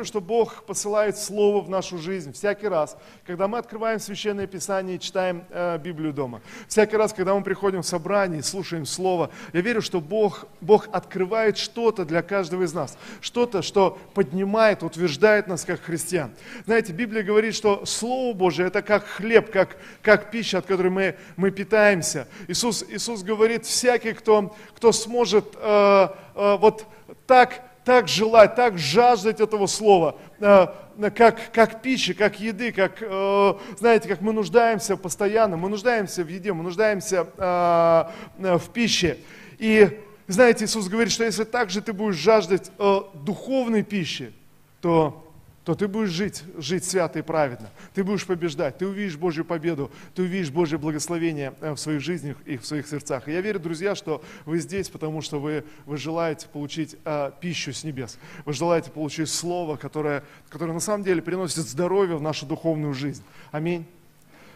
верю, что Бог посылает Слово в нашу жизнь всякий раз, когда мы открываем Священное Писание и читаем э, Библию дома. Всякий раз, когда мы приходим в собрание и слушаем Слово, я верю, что Бог, Бог открывает что-то для каждого из нас. Что-то, что поднимает, утверждает нас как христиан. Знаете, Библия говорит, что Слово Божие это как хлеб, как, как пища, от которой мы, мы питаемся. Иисус, Иисус говорит, всякий, кто, кто сможет э, э, вот так так желать, так жаждать этого слова, э, как, как пищи, как еды, как, э, знаете, как мы нуждаемся постоянно, мы нуждаемся в еде, мы нуждаемся э, в пище. И, знаете, Иисус говорит, что если так же ты будешь жаждать духовной пищи, то то ты будешь жить, жить свято и праведно. Ты будешь побеждать, ты увидишь Божью победу, ты увидишь Божье благословение э, в своих жизнях и в своих сердцах. И я верю, друзья, что вы здесь, потому что вы, вы желаете получить а, пищу с небес. Вы желаете получить Слово, которое, которое на самом деле приносит здоровье в нашу духовную жизнь. Аминь.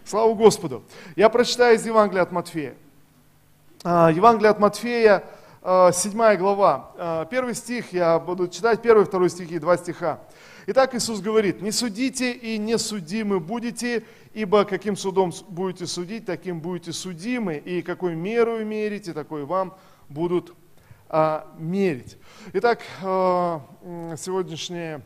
Слава Господу. Я прочитаю из Евангелия от Матфея. А, Евангелие от Матфея, 7 а, глава. А, первый стих, я буду читать первый, второй стихи, два стиха. Итак, Иисус говорит, не судите и не судимы будете, ибо каким судом будете судить, таким будете судимы, и какой меру мерите, такой вам будут а, мерить. Итак, а, сегодняшнее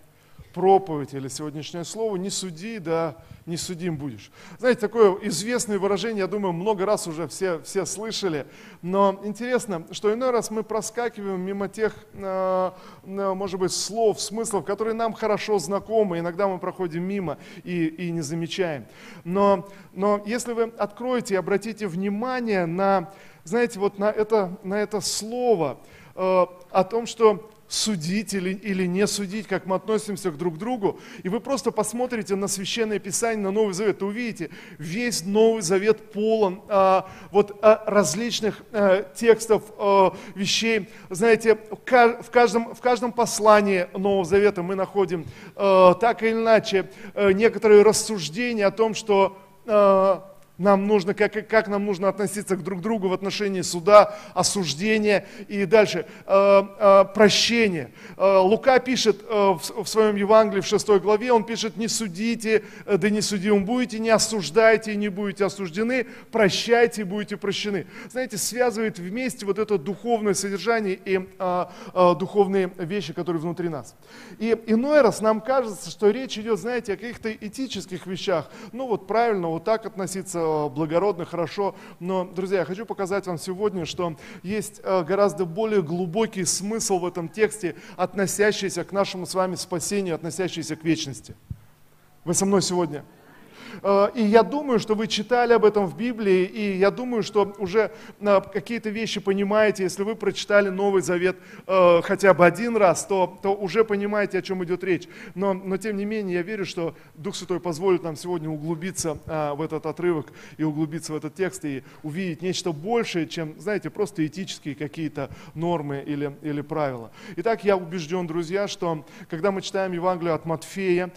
проповедь или сегодняшнее слово «не суди, да не судим будешь». Знаете, такое известное выражение, я думаю, много раз уже все, все слышали, но интересно, что иной раз мы проскакиваем мимо тех, э, может быть, слов, смыслов, которые нам хорошо знакомы, иногда мы проходим мимо и, и не замечаем. Но, но если вы откроете и обратите внимание на, знаете, вот на это, на это слово, э, о том, что судить или, или не судить, как мы относимся друг к другу. И вы просто посмотрите на Священное Писание, на Новый Завет, и увидите, весь Новый Завет полон а, вот, а, различных а, текстов, а, вещей. Знаете, в каждом, в каждом послании Нового Завета мы находим а, так или иначе а, некоторые рассуждения о том, что а, нам нужно, как, как нам нужно относиться к друг другу в отношении суда, осуждения и дальше э, э, прощения. Э, Лука пишет э, в, в своем Евангелии в 6 главе, он пишет, не судите, э, да не судим будете, не осуждайте не будете осуждены, прощайте будете прощены. Знаете, связывает вместе вот это духовное содержание и э, э, духовные вещи, которые внутри нас. И иной раз нам кажется, что речь идет, знаете, о каких-то этических вещах. Ну вот правильно, вот так относиться Э, благородно, хорошо. Но, друзья, я хочу показать вам сегодня, что есть э, гораздо более глубокий смысл в этом тексте, относящийся к нашему с вами спасению, относящийся к вечности. Вы со мной сегодня? Э, и я думаю, что вы читали об этом в Библии, и я думаю, что уже э, какие-то вещи понимаете. Если вы прочитали Новый Завет э, хотя бы один раз, то, то уже понимаете, о чем идет речь. Но, но тем не менее, я верю, что Дух Святой позволит нам сегодня углубиться в этот отрывок и углубиться в этот текст и увидеть нечто большее, чем, знаете, просто этические какие-то нормы или, или правила. Итак, я убежден, друзья, что когда мы читаем Евангелие от Матфея,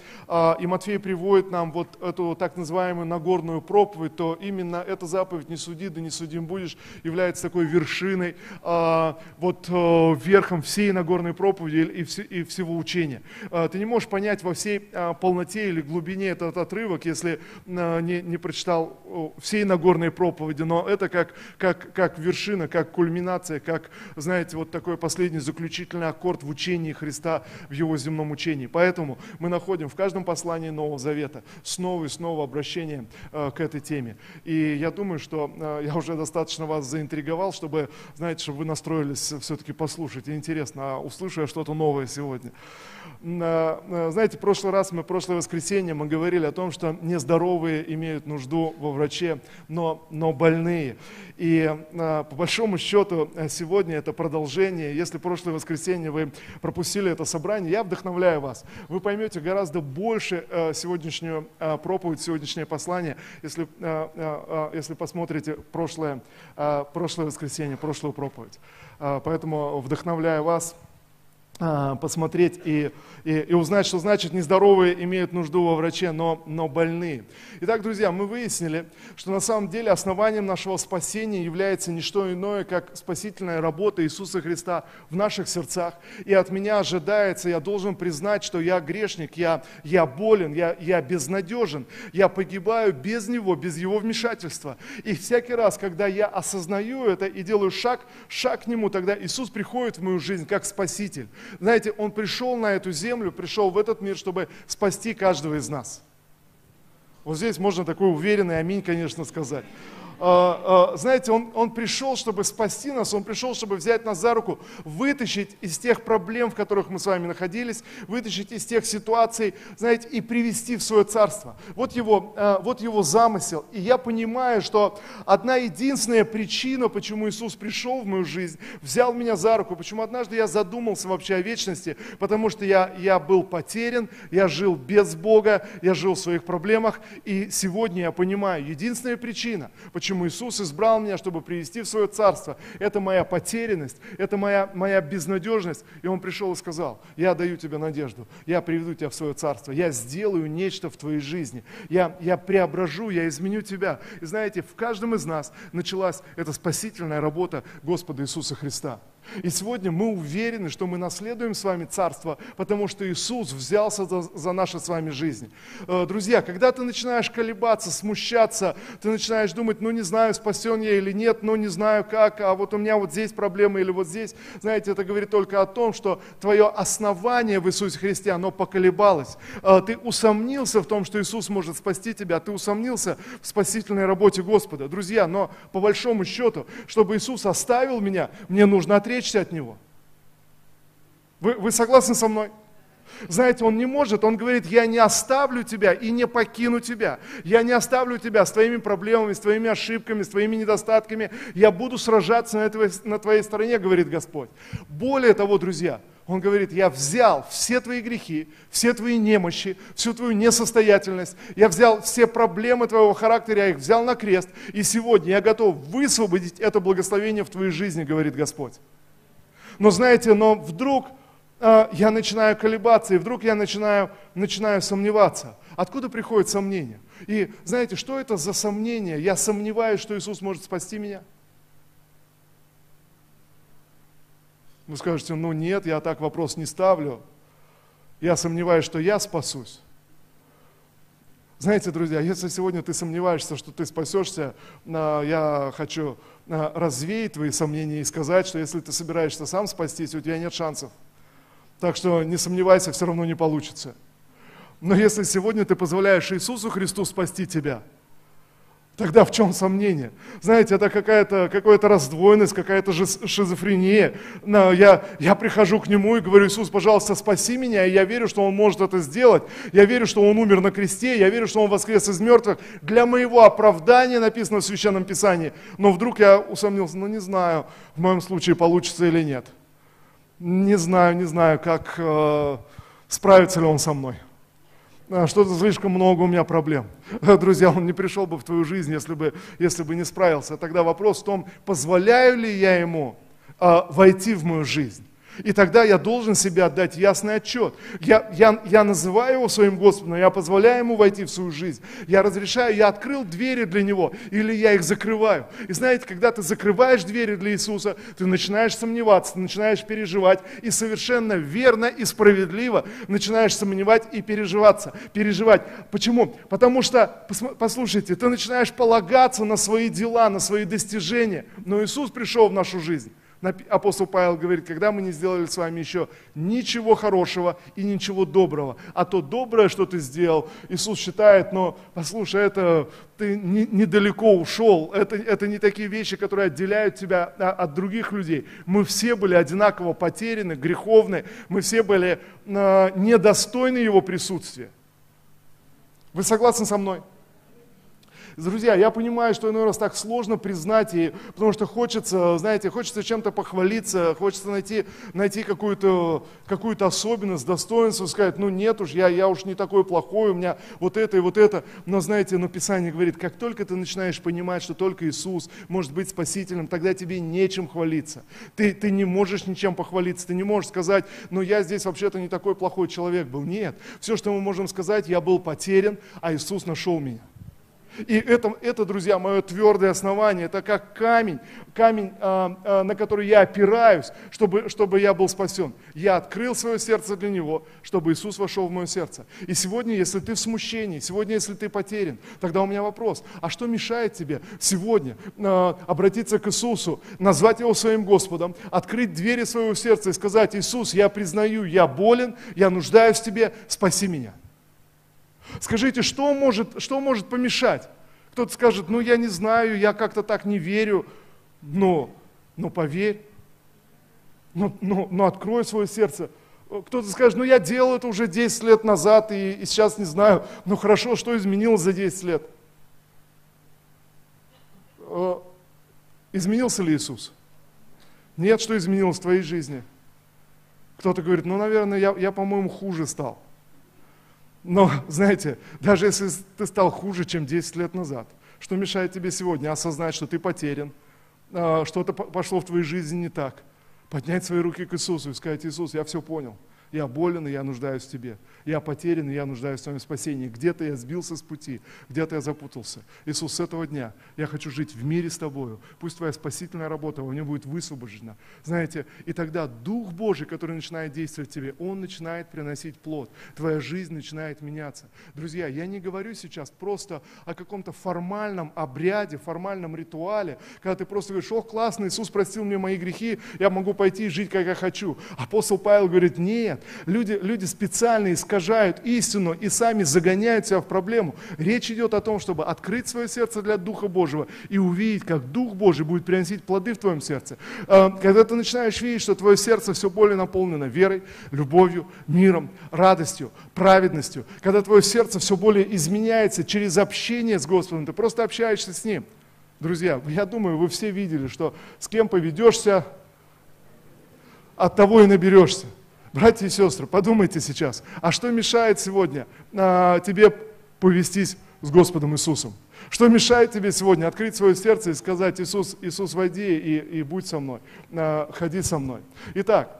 и Матфей приводит нам вот эту так называемую Нагорную проповедь, то именно эта заповедь «не суди, да не судим будешь» является такой вершиной, а, вот а, верхом всей Нагорной проповеди и, вс- и всего учения. А, ты не можешь понять во всей а, полноте или глубине этот отрывок, если не, не прочитал всей Нагорной проповеди, но это как, как, как вершина, как кульминация, как, знаете, вот такой последний заключительный аккорд в учении Христа, в его земном учении. Поэтому мы находим в каждом послании Нового Завета снова и снова снова обращение э, к этой теме. И я думаю, что э, я уже достаточно вас заинтриговал, чтобы, знаете, чтобы вы настроились все-таки послушать. И интересно, а услышу я что-то новое сегодня. Э, знаете, в прошлый раз, мы, прошлое воскресенье мы говорили о том, что нездоровые имеют нужду во враче, но, но больные. И по большому счету сегодня это продолжение. Если прошлое воскресенье вы пропустили это собрание, я вдохновляю вас. Вы поймете гораздо больше сегодняшнюю проповедь сегодняшнее послание, если, э, э, э, если посмотрите прошлое, прошлое воскресенье, прошлую проповедь. Поэтому вдохновляю вас посмотреть и, и, и узнать, что значит нездоровые имеют нужду во враче, но, но больные. Итак, друзья, мы выяснили, что на самом деле основанием нашего спасения является не что иное, как спасительная работа Иисуса Христа в наших сердцах. И от меня ожидается, я должен признать, что я грешник, я, я болен, я, я безнадежен, я погибаю без Него, без Его вмешательства. И всякий раз, когда я осознаю это и делаю шаг, шаг к Нему, тогда Иисус приходит в мою жизнь как Спаситель. Знаете, Он пришел на эту землю, пришел в этот мир, чтобы спасти каждого из нас. Вот здесь можно такой уверенный аминь, конечно, сказать. А, а, знаете, он, он пришел, чтобы спасти нас, Он пришел, чтобы взять нас за руку, вытащить из тех проблем, в которых мы с вами находились, вытащить из тех ситуаций, знаете, и привести в свое царство. Вот его, а, вот его замысел. И я понимаю, что одна единственная причина, почему Иисус пришел в мою жизнь, взял меня за руку, почему однажды я задумался вообще о вечности, потому что я, я был потерян, я жил без Бога, я жил в своих проблемах, и сегодня я понимаю, единственная причина, почему почему Иисус избрал меня, чтобы привести в свое царство. Это моя потерянность, это моя, моя безнадежность. И Он пришел и сказал, я даю тебе надежду, я приведу тебя в свое царство, я сделаю нечто в твоей жизни, я, я преображу, я изменю тебя. И знаете, в каждом из нас началась эта спасительная работа Господа Иисуса Христа. И сегодня мы уверены, что мы наследуем с вами Царство, потому что Иисус взялся за, за наши с вами жизни. Э, друзья, когда ты начинаешь колебаться, смущаться, ты начинаешь думать, ну не знаю, спасен я или нет, ну не знаю как, а вот у меня вот здесь проблема или вот здесь, знаете, это говорит только о том, что твое основание в Иисусе Христе, оно поколебалось. Э, ты усомнился в том, что Иисус может спасти тебя, ты усомнился в спасительной работе Господа. Друзья, но по большому счету, чтобы Иисус оставил меня, мне нужно отречься отречься от Него. Вы, вы согласны со мной? Знаете, он не может, он говорит, я не оставлю тебя и не покину тебя. Я не оставлю тебя с твоими проблемами, с твоими ошибками, с твоими недостатками. Я буду сражаться на, твоей, на твоей стороне, говорит Господь. Более того, друзья, он говорит, я взял все твои грехи, все твои немощи, всю твою несостоятельность, я взял все проблемы твоего характера, я их взял на крест, и сегодня я готов высвободить это благословение в твоей жизни, говорит Господь. Но знаете, но вдруг э, я начинаю колебаться, и вдруг я начинаю, начинаю сомневаться. Откуда приходит сомнение? И знаете, что это за сомнение? Я сомневаюсь, что Иисус может спасти меня. Вы скажете, ну нет, я так вопрос не ставлю. Я сомневаюсь, что я спасусь. Знаете, друзья, если сегодня ты сомневаешься, что ты спасешься, э, я хочу развеять твои сомнения и сказать, что если ты собираешься сам спастись, у тебя нет шансов. Так что не сомневайся, все равно не получится. Но если сегодня ты позволяешь Иисусу Христу спасти тебя – Тогда в чем сомнение? Знаете, это какая-то какая-то раздвоенность, какая-то шизофрения. Я, я прихожу к Нему и говорю, Иисус, пожалуйста, спаси меня, и я верю, что Он может это сделать. Я верю, что Он умер на кресте, я верю, что Он воскрес из мертвых. Для моего оправдания написано в Священном Писании. Но вдруг я усомнился, ну не знаю, в моем случае получится или нет. Не знаю, не знаю, как э, справится ли Он со мной. А, что-то слишком много у меня проблем. Друзья, он не пришел бы в твою жизнь, если бы, если бы не справился. Тогда вопрос в том, позволяю ли я ему а, войти в мою жизнь. И тогда я должен себе отдать ясный отчет. Я, я, я называю его своим Господом, я позволяю ему войти в свою жизнь. Я разрешаю, я открыл двери для него, или я их закрываю. И знаете, когда ты закрываешь двери для Иисуса, ты начинаешь сомневаться, ты начинаешь переживать, и совершенно верно и справедливо начинаешь сомневать и переживаться, переживать. Почему? Потому что, послушайте, ты начинаешь полагаться на свои дела, на свои достижения. Но Иисус пришел в нашу жизнь апостол Павел говорит, когда мы не сделали с вами еще ничего хорошего и ничего доброго, а то доброе, что ты сделал, Иисус считает, но послушай, это ты не, недалеко ушел, это, это не такие вещи, которые отделяют тебя от других людей. Мы все были одинаково потеряны, греховны, мы все были э, недостойны Его присутствия. Вы согласны со мной? Друзья, я понимаю, что иной раз так сложно признать, и, потому что хочется, знаете, хочется чем-то похвалиться, хочется найти, найти какую-то какую особенность, достоинство, сказать, ну нет уж, я, я уж не такой плохой, у меня вот это и вот это. Но знаете, но Писание говорит, как только ты начинаешь понимать, что только Иисус может быть спасителем, тогда тебе нечем хвалиться. Ты, ты не можешь ничем похвалиться, ты не можешь сказать, ну я здесь вообще-то не такой плохой человек был. Нет, все, что мы можем сказать, я был потерян, а Иисус нашел меня. И это, это, друзья, мое твердое основание, это как камень, камень, а, а, на который я опираюсь, чтобы, чтобы я был спасен. Я открыл свое сердце для Него, чтобы Иисус вошел в мое сердце. И сегодня, если ты в смущении, сегодня, если ты потерян, тогда у меня вопрос, а что мешает тебе сегодня а, обратиться к Иисусу, назвать Его своим Господом, открыть двери своего сердца и сказать, Иисус, я признаю, я болен, я нуждаюсь в Тебе, спаси меня. Скажите, что может, что может помешать? Кто-то скажет, ну я не знаю, я как-то так не верю. Но, но поверь, но, но, но открой свое сердце. Кто-то скажет, ну я делал это уже 10 лет назад и, и сейчас не знаю. Ну хорошо, что изменилось за 10 лет? Э, изменился ли Иисус? Нет, что изменилось в твоей жизни? Кто-то говорит, ну, наверное, я, я по-моему, хуже стал. Но, знаете, даже если ты стал хуже, чем 10 лет назад, что мешает тебе сегодня осознать, что ты потерян, а, что-то пошло в твоей жизни не так, поднять свои руки к Иисусу и сказать, Иисус, я все понял, я болен, и я нуждаюсь в Тебе. Я потерян, и я нуждаюсь в Твоем спасении. Где-то я сбился с пути, где-то я запутался. Иисус, с этого дня я хочу жить в мире с Тобою. Пусть Твоя спасительная работа во мне будет высвобождена. Знаете, и тогда Дух Божий, который начинает действовать в тебе, Он начинает приносить плод. Твоя жизнь начинает меняться. Друзья, я не говорю сейчас просто о каком-то формальном обряде, формальном ритуале, когда ты просто говоришь, ох, классно, Иисус простил мне мои грехи, я могу пойти и жить, как я хочу. Апостол Павел говорит, нет, Люди, люди специально искажают истину и сами загоняют себя в проблему. Речь идет о том, чтобы открыть свое сердце для Духа Божьего и увидеть, как Дух Божий будет приносить плоды в твоем сердце. А, когда ты начинаешь видеть, что твое сердце все более наполнено верой, любовью, миром, радостью, праведностью, когда твое сердце все более изменяется через общение с Господом, ты просто общаешься с Ним. Друзья, я думаю, вы все видели, что с кем поведешься, от того и наберешься. Братья и сестры, подумайте сейчас, а что мешает сегодня а, тебе повестись с Господом Иисусом? Что мешает тебе сегодня открыть свое сердце и сказать, Иисус, Иисус, войди и, и будь со мной, а, ходи со мной. Итак,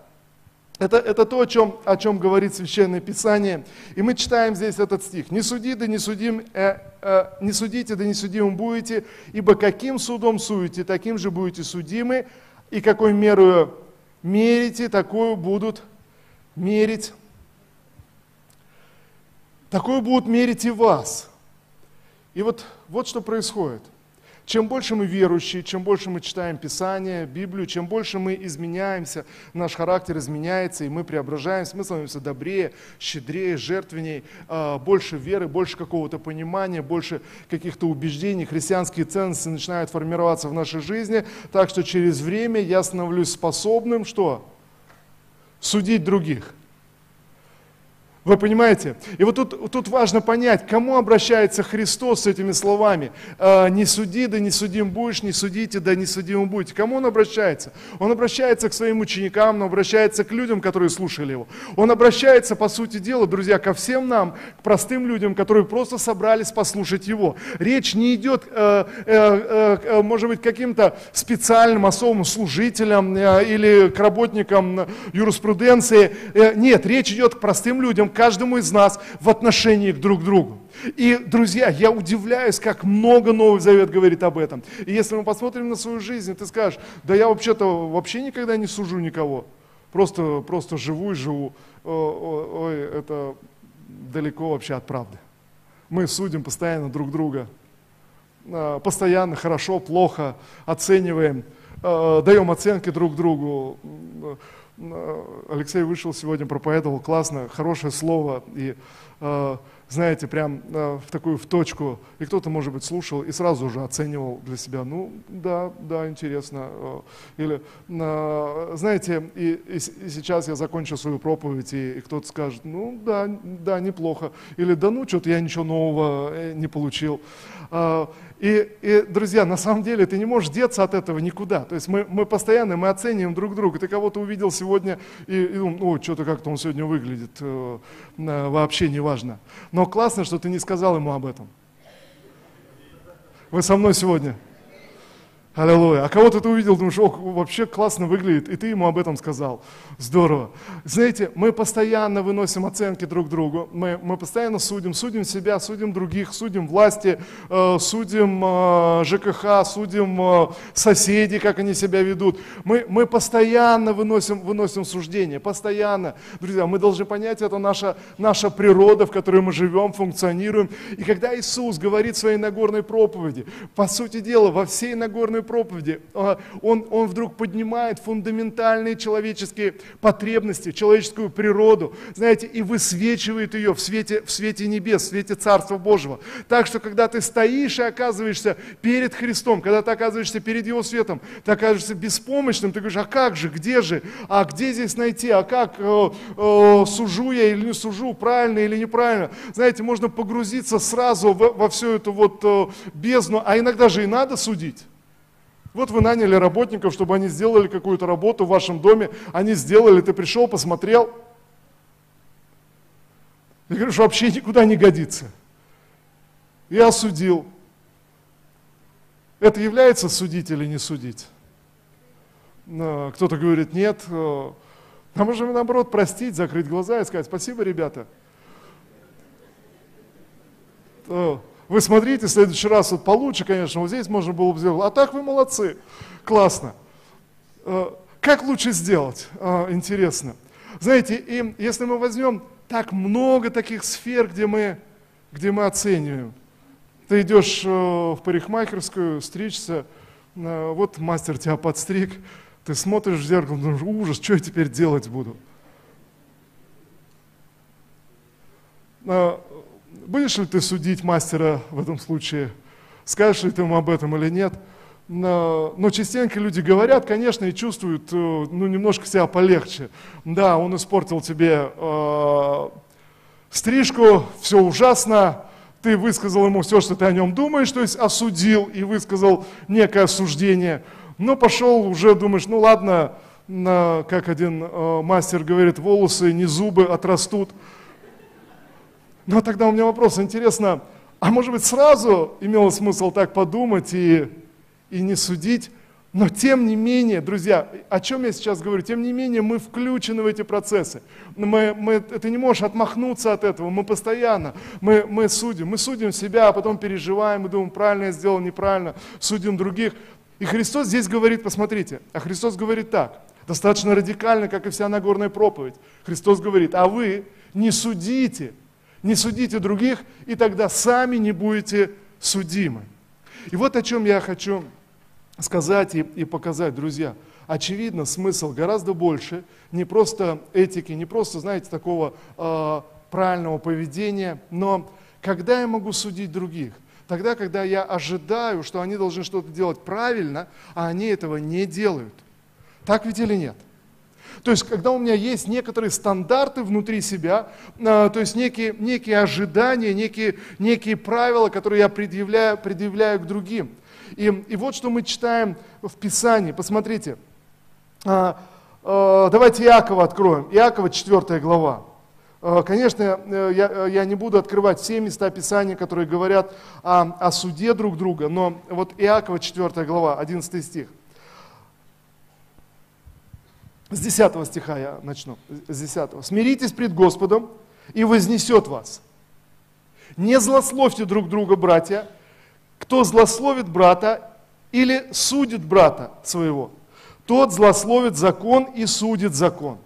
это, это то, о чем, о чем говорит Священное Писание. И мы читаем здесь этот стих. «Не суди, да не, судим, э, э, не судите, да не судимым будете, ибо каким судом суете, таким же будете судимы, и какой мерою мерите, такую будут мерить. Такое будут мерить и вас. И вот, вот что происходит. Чем больше мы верующие, чем больше мы читаем Писание, Библию, чем больше мы изменяемся, наш характер изменяется, и мы преображаемся, мы становимся добрее, щедрее, жертвенней, а, больше веры, больше какого-то понимания, больше каких-то убеждений, христианские ценности начинают формироваться в нашей жизни, так что через время я становлюсь способным, что? Судить других. Вы понимаете? И вот тут, тут важно понять, кому обращается Христос с этими словами. «Э, «Не суди, да не судим будешь, не судите, да не судим будете». Кому Он обращается? Он обращается к своим ученикам, он обращается к людям, которые слушали Его. Он обращается, по сути дела, друзья, ко всем нам, к простым людям, которые просто собрались послушать Его. Речь не идет, э, э, может быть, каким-то специальным особым служителям или к работникам юриспруденции. Нет, речь идет к простым людям, каждому из нас в отношении друг к другу. И, друзья, я удивляюсь, как много Новый Завет говорит об этом. И если мы посмотрим на свою жизнь, ты скажешь, да я вообще-то вообще никогда не сужу никого. Просто, просто живу и живу. Ой, это далеко вообще от правды. Мы судим постоянно друг друга. А, постоянно хорошо, плохо оцениваем, а, даем оценки друг другу Алексей вышел сегодня, проповедовал классно, хорошее слово. И э, знаете, прям э, в такую в точку, и кто-то, может быть, слушал и сразу же оценивал для себя, ну, да, да, интересно. Э, или, э, знаете, и, и, сейчас я закончу свою проповедь, и, и кто-то скажет, ну, да, да, неплохо. Или, да ну, что-то я ничего нового э, не получил. И, и, друзья, на самом деле ты не можешь деться от этого никуда. То есть мы, мы постоянно, мы оцениваем друг друга. Ты кого-то увидел сегодня и, и думал, о, что-то как-то он сегодня выглядит, э, вообще не важно. Но классно, что ты не сказал ему об этом. Вы со мной сегодня? Аллилуйя. А кого-то ты увидел, думаешь, о, вообще классно выглядит, и ты ему об этом сказал. Здорово. Знаете, мы постоянно выносим оценки друг другу, мы, мы постоянно судим, судим себя, судим других, судим власти, э, судим э, ЖКХ, судим э, соседей, как они себя ведут. Мы, мы постоянно выносим, выносим суждения, постоянно. Друзья, мы должны понять, это наша, наша природа, в которой мы живем, функционируем. И когда Иисус говорит в своей Нагорной проповеди, по сути дела, во всей Нагорной проповеди, а, он, он вдруг поднимает фундаментальные человеческие потребности, человеческую природу, знаете, и высвечивает ее в свете, в свете небес, в свете Царства Божьего. Так что, когда ты стоишь и оказываешься перед Христом, когда ты оказываешься перед Его светом, ты оказываешься беспомощным, ты говоришь, а как же, где же, а где здесь найти, а как, э, э, сужу я или не сужу, правильно или неправильно. Знаете, можно погрузиться сразу во, во всю эту вот э, бездну, а иногда же и надо судить. Вот вы наняли работников, чтобы они сделали какую-то работу в вашем доме, они сделали, ты пришел, посмотрел, и говоришь, вообще никуда не годится. И осудил. Это является судить или не судить? Кто-то говорит, нет. А можем наоборот простить, закрыть глаза и сказать, спасибо, ребята. Вы смотрите, в следующий раз вот получше, конечно, вот здесь можно было бы сделать. А так вы молодцы, классно. Э, как лучше сделать? Э, интересно. Знаете, и если мы возьмем так много таких сфер, где мы, где мы оцениваем. Ты идешь э, в парикмахерскую стричься, вот мастер тебя подстриг, ты смотришь в зеркало, думаешь, ужас, что я теперь делать буду? Будешь ли ты судить мастера в этом случае? Скажешь ли ты ему об этом или нет? Но, но частенько люди говорят, конечно, и чувствуют, э, ну, немножко себя полегче. Да, он испортил тебе э, стрижку, все ужасно, ты высказал ему все, что ты о нем думаешь, то есть осудил и высказал некое осуждение. Но пошел уже, думаешь, ну ладно, на, как один э, мастер говорит, волосы не зубы отрастут. Но тогда у меня вопрос, интересно, а может быть сразу имело смысл так подумать и, и не судить? Но тем не менее, друзья, о чем я сейчас говорю? Тем не менее, мы включены в эти процессы. Мы, мы, ты не можешь отмахнуться от этого. Мы постоянно, мы, мы судим. Мы судим себя, а потом переживаем, мы думаем, правильно я сделал, неправильно, судим других. И Христос здесь говорит, посмотрите, а Христос говорит так, достаточно радикально, как и вся Нагорная проповедь. Христос говорит, а вы не судите, не судите других, и тогда сами не будете судимы. И вот о чем я хочу сказать и, и показать, друзья. Очевидно, смысл гораздо больше, не просто этики, не просто, знаете, такого э, правильного поведения, но когда я могу судить других? Тогда, когда я ожидаю, что они должны что-то делать правильно, а они этого не делают. Так ведь или нет? То есть, когда у меня есть некоторые стандарты внутри себя, а, то есть некие, некие ожидания, некие, некие правила, которые я предъявляю, предъявляю к другим. И, и вот что мы читаем в Писании. Посмотрите. А, а, давайте Иакова откроем. Иакова 4 глава. Конечно, э, я, я не буду открывать все места Писания, которые говорят о, о суде друг друга, но вот Иакова 4 глава, 11 стих. С 10 стиха я начну. С 10. «Смиритесь пред Господом, и вознесет вас. Не злословьте друг друга, братья. Кто злословит брата или судит брата своего, тот злословит закон и судит закон.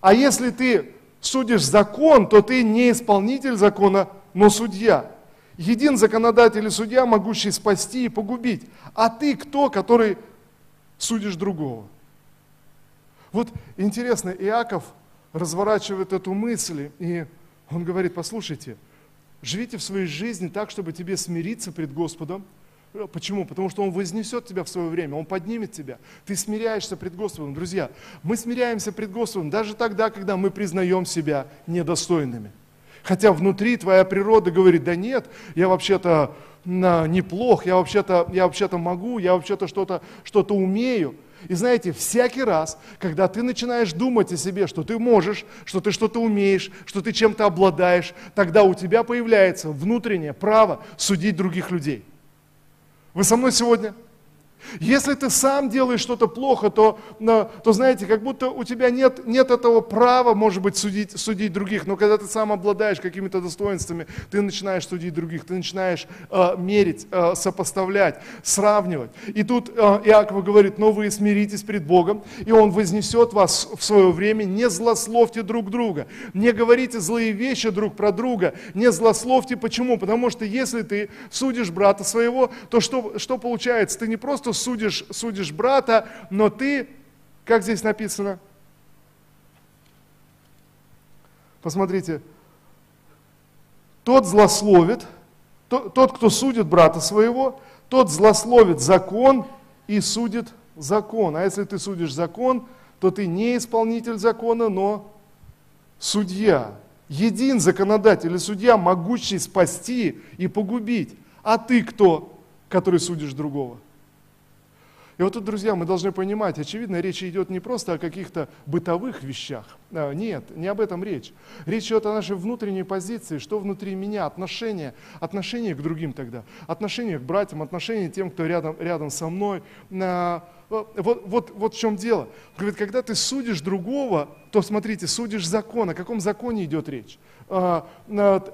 А если ты судишь закон, то ты не исполнитель закона, но судья. Един законодатель и судья, могущий спасти и погубить. А ты кто, который судишь другого? Вот интересно, Иаков разворачивает эту мысль, и он говорит, послушайте, живите в своей жизни так, чтобы тебе смириться пред Господом. Почему? Потому что Он вознесет тебя в свое время, Он поднимет тебя. Ты смиряешься пред Господом. Друзья, мы смиряемся пред Господом даже тогда, когда мы признаем себя недостойными. Хотя внутри твоя природа говорит, да нет, я вообще-то неплох, я вообще-то, я вообще-то могу, я вообще-то что-то что умею. И знаете, всякий раз, когда ты начинаешь думать о себе, что ты можешь, что ты что-то умеешь, что ты чем-то обладаешь, тогда у тебя появляется внутреннее право судить других людей. Вы со мной сегодня? Если ты сам делаешь что-то плохо, то, то знаете, как будто у тебя нет, нет этого права, может быть, судить, судить других. Но когда ты сам обладаешь какими-то достоинствами, ты начинаешь судить других, ты начинаешь э, мерить, э, сопоставлять, сравнивать. И тут э, Иаков говорит, но вы смиритесь пред Богом, и Он вознесет вас в свое время, не злословьте друг друга, не говорите злые вещи друг про друга, не злословьте. Почему? Потому что если ты судишь брата своего, то что, что получается? Ты не просто судишь, судишь брата, но ты, как здесь написано? Посмотрите, тот злословит, тот, кто судит брата своего, тот злословит закон и судит закон. А если ты судишь закон, то ты не исполнитель закона, но судья. Един законодатель или судья, могущий спасти и погубить. А ты кто, который судишь другого? И вот тут, друзья, мы должны понимать, очевидно, речь идет не просто о каких-то бытовых вещах. А, нет, не об этом речь. Речь идет о нашей внутренней позиции, что внутри меня, отношения, отношения к другим тогда, отношения к братьям, отношения к тем, кто рядом, рядом со мной. Вот, вот, вот в чем дело. Говорит, когда ты судишь другого, то смотрите, судишь закон. О каком законе идет речь? А,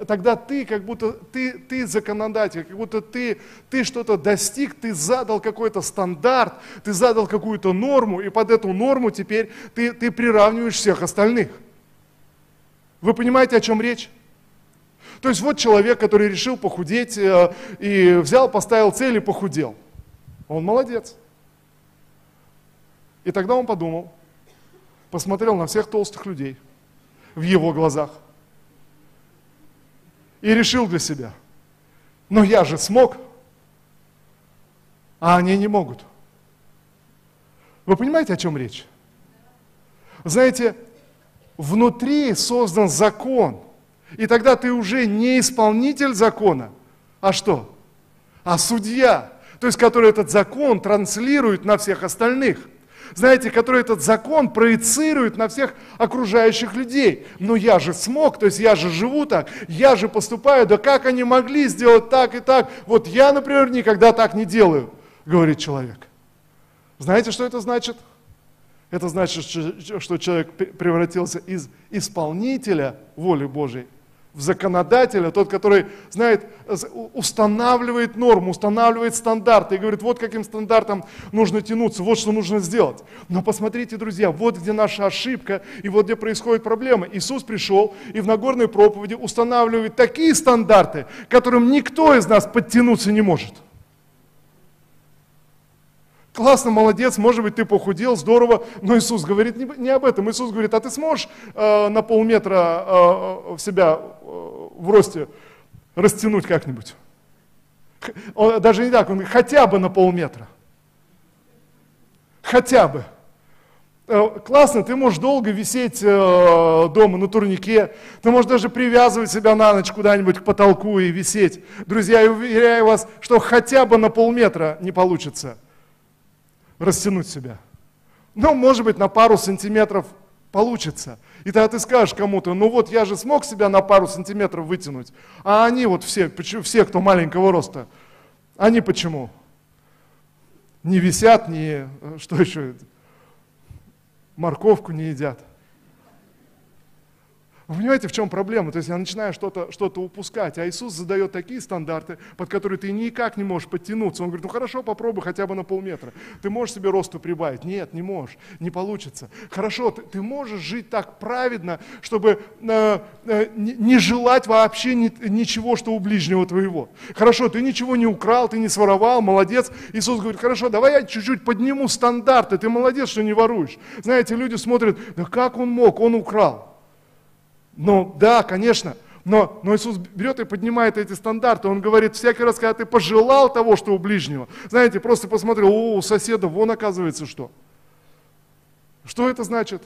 тогда ты как будто ты, ты законодатель, как будто ты, ты что-то достиг, ты задал какой-то стандарт, ты задал какую-то норму, и под эту норму теперь ты, ты приравниваешь всех остальных. Вы понимаете, о чем речь? То есть вот человек, который решил похудеть э, и взял, поставил цель и похудел. Он молодец. И тогда он подумал, посмотрел на всех толстых людей в его глазах – и решил для себя, но я же смог, а они не могут. Вы понимаете, о чем речь? Знаете, внутри создан закон, и тогда ты уже не исполнитель закона, а что? А судья, то есть который этот закон транслирует на всех остальных – знаете, который этот закон проецирует на всех окружающих людей. Но я же смог, то есть я же живу так, я же поступаю, да как они могли сделать так и так? Вот я, например, никогда так не делаю, говорит человек. Знаете, что это значит? Это значит, что человек превратился из исполнителя воли Божьей в законодателя, тот, который, знает, устанавливает норму, устанавливает стандарты и говорит, вот каким стандартом нужно тянуться, вот что нужно сделать. Но посмотрите, друзья, вот где наша ошибка и вот где происходит проблема. Иисус пришел и в Нагорной проповеди устанавливает такие стандарты, которым никто из нас подтянуться не может. Классно, молодец, может быть, ты похудел, здорово. Но Иисус говорит не, об этом. Иисус говорит, а ты сможешь э, на полметра э, себя э, в росте растянуть как-нибудь? Он, даже не так, он хотя бы на полметра. Хотя бы. Э, классно, ты можешь долго висеть э, дома на турнике, ты можешь даже привязывать себя на ночь куда-нибудь к потолку и висеть. Друзья, я уверяю вас, что хотя бы на полметра не получится – растянуть себя. Ну, может быть, на пару сантиметров получится. И тогда ты скажешь кому-то, ну вот я же смог себя на пару сантиметров вытянуть, а они вот все, все, кто маленького роста, они почему? Не висят, не, что еще, морковку не едят. Вы понимаете, в чем проблема? То есть я начинаю что-то что упускать, а Иисус задает такие стандарты, под которые ты никак не можешь подтянуться. Он говорит, ну хорошо, попробуй хотя бы на полметра. Ты можешь себе росту прибавить? Нет, не можешь, не получится. Хорошо, ты, ты можешь жить так праведно, чтобы э, э, не желать вообще ни, ничего, что у ближнего твоего. Хорошо, ты ничего не украл, ты не своровал, молодец. Иисус говорит, хорошо, давай я чуть-чуть подниму стандарты, ты молодец, что не воруешь. Знаете, люди смотрят, да как он мог, он украл. Ну да, конечно, Но, но Иисус берет и поднимает эти стандарты. Он говорит, всякий раз, когда ты пожелал того, что у ближнего, знаете, просто посмотрел, о, у соседа вон оказывается что. Что это значит?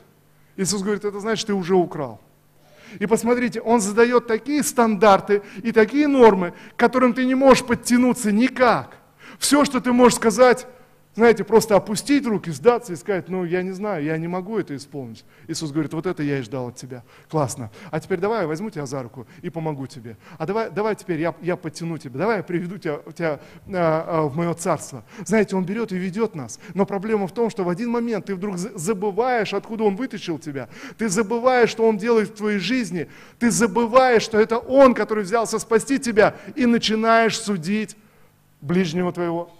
Иисус говорит, это значит, ты уже украл. И посмотрите, Он задает такие стандарты и такие нормы, к которым ты не можешь подтянуться никак. Все, что ты можешь сказать, знаете, просто опустить руки, сдаться и сказать, ну, я не знаю, я не могу это исполнить. Иисус говорит, вот это я и ждал от тебя. Классно. А теперь давай я возьму тебя за руку и помогу тебе. А давай, давай теперь я, я подтяну тебя. Давай я приведу тебя, тебя а, а, в мое царство. Знаете, Он берет и ведет нас. Но проблема в том, что в один момент ты вдруг забываешь, откуда Он вытащил тебя. Ты забываешь, что Он делает в твоей жизни. Ты забываешь, что это Он, который взялся спасти тебя. И начинаешь судить ближнего твоего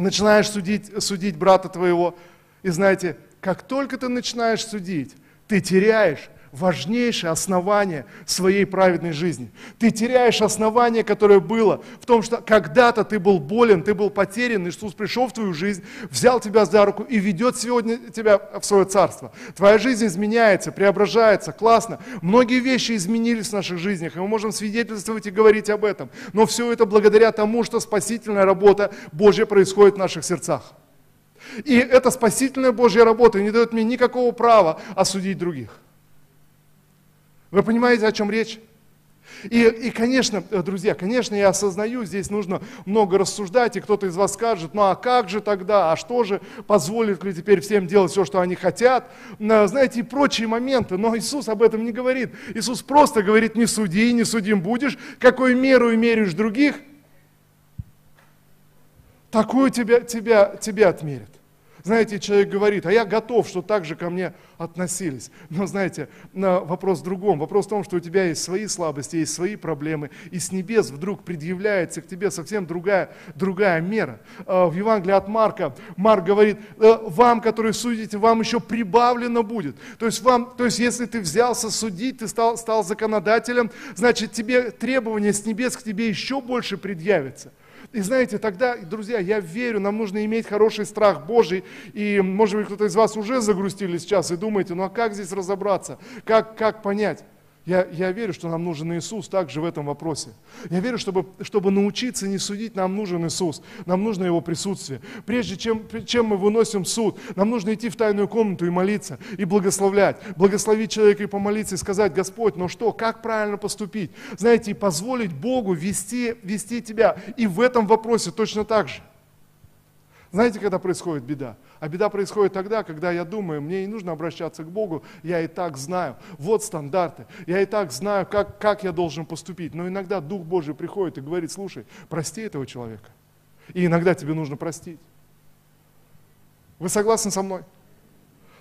начинаешь судить, судить брата твоего. И знаете, как только ты начинаешь судить, ты теряешь важнейшее основание своей праведной жизни. Ты теряешь основание, которое было в том, что когда-то ты был болен, ты был потерян, Иисус пришел в твою жизнь, взял тебя за руку и ведет сегодня тебя в свое царство. Твоя жизнь изменяется, преображается, классно. Многие вещи изменились в наших жизнях, и мы можем свидетельствовать и говорить об этом. Но все это благодаря тому, что спасительная работа Божья происходит в наших сердцах. И эта спасительная Божья работа не дает мне никакого права осудить других. Вы понимаете, о чем речь? И, и, конечно, э, друзья, конечно, я осознаю, здесь нужно много рассуждать, и кто-то из вас скажет, ну а как же тогда, а что же, позволит ли теперь всем делать все, что они хотят, знаете, и прочие моменты, но Иисус об этом не говорит. Иисус просто говорит, не суди, не судим будешь, какую меру и меряешь других, такую тебя, тебя, тебя отмерят. Знаете, человек говорит, а я готов, что так же ко мне относились. Но знаете, вопрос в другом. Вопрос в том, что у тебя есть свои слабости, есть свои проблемы, и с небес вдруг предъявляется к тебе совсем другая, другая мера. А, в Евангелии от Марка, Марк говорит, «Э, вам, которые судите, вам еще прибавлено будет. То есть, вам, то есть если ты взялся судить, ты стал, стал законодателем, значит тебе требования с небес к тебе еще больше предъявятся. И знаете, тогда, друзья, я верю, нам нужно иметь хороший страх Божий. И, может быть, кто-то из вас уже загрустили сейчас и думаете, ну а как здесь разобраться? Как, как понять? Я, я верю, что нам нужен Иисус также в этом вопросе. Я верю, чтобы, чтобы научиться не судить, нам нужен Иисус. Нам нужно Его присутствие. Прежде чем, чем мы выносим суд, нам нужно идти в тайную комнату и молиться, и благословлять. Благословить человека и помолиться, и сказать, Господь, ну что, как правильно поступить? Знаете, и позволить Богу вести, вести тебя. И в этом вопросе точно так же. Знаете, когда происходит беда? А беда происходит тогда, когда я думаю, мне не нужно обращаться к Богу, я и так знаю. Вот стандарты. Я и так знаю, как, как я должен поступить. Но иногда Дух Божий приходит и говорит, слушай, прости этого человека. И иногда тебе нужно простить. Вы согласны со мной?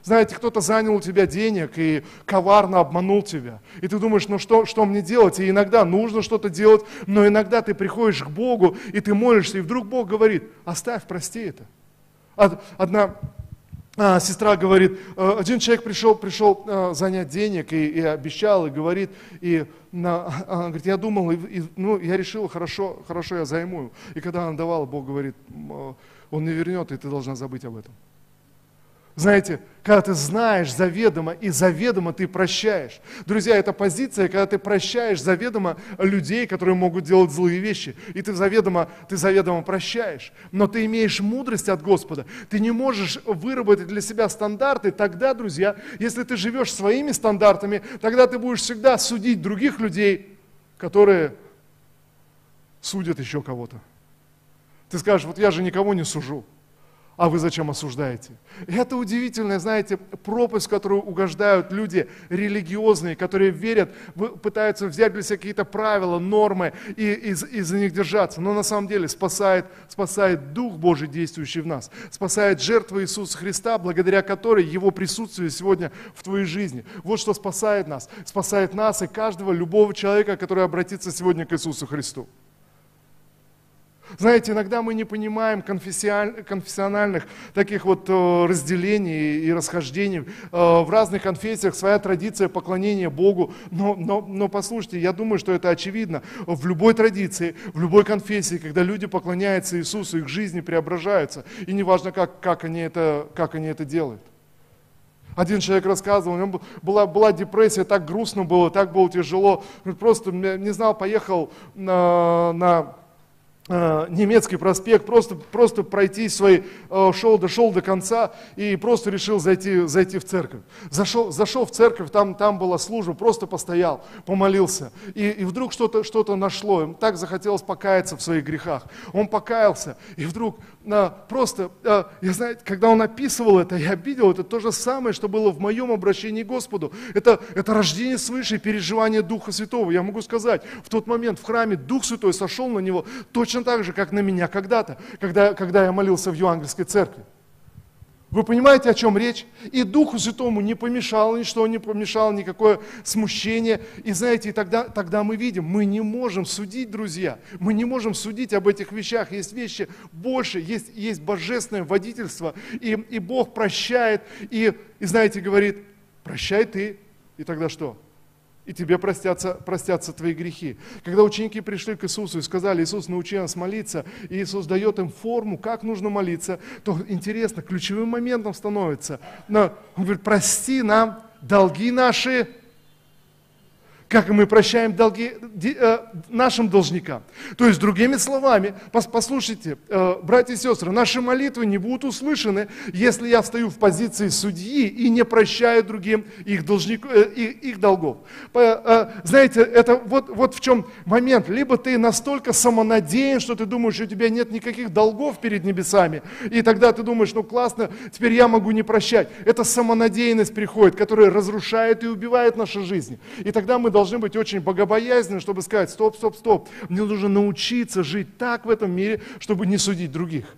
Знаете, кто-то занял у тебя денег и коварно обманул тебя. И ты думаешь, ну что, что мне делать? И иногда нужно что-то делать, но иногда ты приходишь к Богу, и ты молишься, и вдруг Бог говорит, оставь, прости это. Одна а, сестра говорит, «Э, один человек пришел, пришел а, занять денег и, и обещал, и говорит, и на, она говорит, я думал, и, и, ну, я решил, хорошо, хорошо, я займу. И когда она давала, Бог говорит, он не вернет, и ты должна забыть об этом. Знаете, когда ты знаешь заведомо и заведомо ты прощаешь. Друзья, это позиция, когда ты прощаешь заведомо людей, которые могут делать злые вещи. И ты заведомо, ты заведомо прощаешь. Но ты имеешь мудрость от Господа. Ты не можешь выработать для себя стандарты. Тогда, друзья, если ты живешь своими стандартами, тогда ты будешь всегда судить других людей, которые судят еще кого-то. Ты скажешь, вот я же никого не сужу а вы зачем осуждаете? Это удивительная, знаете, пропасть, в которую угождают люди религиозные, которые верят, пытаются взять для себя какие-то правила, нормы и, и, и за них держаться. Но на самом деле спасает, спасает Дух Божий, действующий в нас. Спасает жертва Иисуса Христа, благодаря которой Его присутствие сегодня в твоей жизни. Вот что спасает нас. Спасает нас и каждого, любого человека, который обратится сегодня к Иисусу Христу. Знаете, иногда мы не понимаем конфессиональных таких вот э, разделений и расхождений. Э, в разных конфессиях своя традиция поклонения Богу. Но, но, но послушайте, я думаю, что это очевидно. В любой традиции, в любой конфессии, когда люди поклоняются Иисусу, их жизни преображаются. И неважно, как, как, они, это, как они это делают. Один человек рассказывал, у него была, была депрессия, так грустно было, так было тяжело. Просто не знал, поехал на, на немецкий проспект, просто, просто пройти свой, э, шел, дошел до конца и просто решил зайти, зайти в церковь. Зашел, зашел в церковь, там, там была служба, просто постоял, помолился. И, и вдруг что-то что нашло, ему так захотелось покаяться в своих грехах. Он покаялся, и вдруг просто, а, я знаете, когда он описывал это, я видел, это то же самое, что было в моем обращении к Господу. Это, это рождение свыше, переживание Духа Святого. Я могу сказать, в тот момент в храме Дух Святой сошел на него точно так же, как на меня когда-то, когда, когда я молился в Евангельской церкви. Вы понимаете, о чем речь? И Духу Святому не помешало ничто, не помешало никакое смущение. И знаете, и тогда, тогда мы видим, мы не можем судить, друзья. Мы не можем судить об этих вещах. Есть вещи больше, есть, есть божественное водительство. И, и Бог прощает. И, и знаете, говорит, прощай ты. И тогда что? И тебе простятся, простятся твои грехи. Когда ученики пришли к Иисусу и сказали, Иисус, научи нас молиться, и Иисус дает им форму, как нужно молиться, то интересно, ключевым моментом становится, но он говорит, прости нам долги наши, как мы прощаем долги э, нашим должникам. То есть, другими словами, послушайте, э, братья и сестры, наши молитвы не будут услышаны, если я стою в позиции судьи и не прощаю другим их, должник, э, их, долгов. Знаете, это вот, вот в чем момент. Либо ты настолько самонадеян, что ты думаешь, у тебя нет никаких долгов перед небесами, и тогда ты думаешь, ну классно, теперь я могу не прощать. Это самонадеянность приходит, которая разрушает и убивает наши жизни. И тогда мы должны должны быть очень богобоязненны, чтобы сказать, стоп, стоп, стоп, мне нужно научиться жить так в этом мире, чтобы не судить других.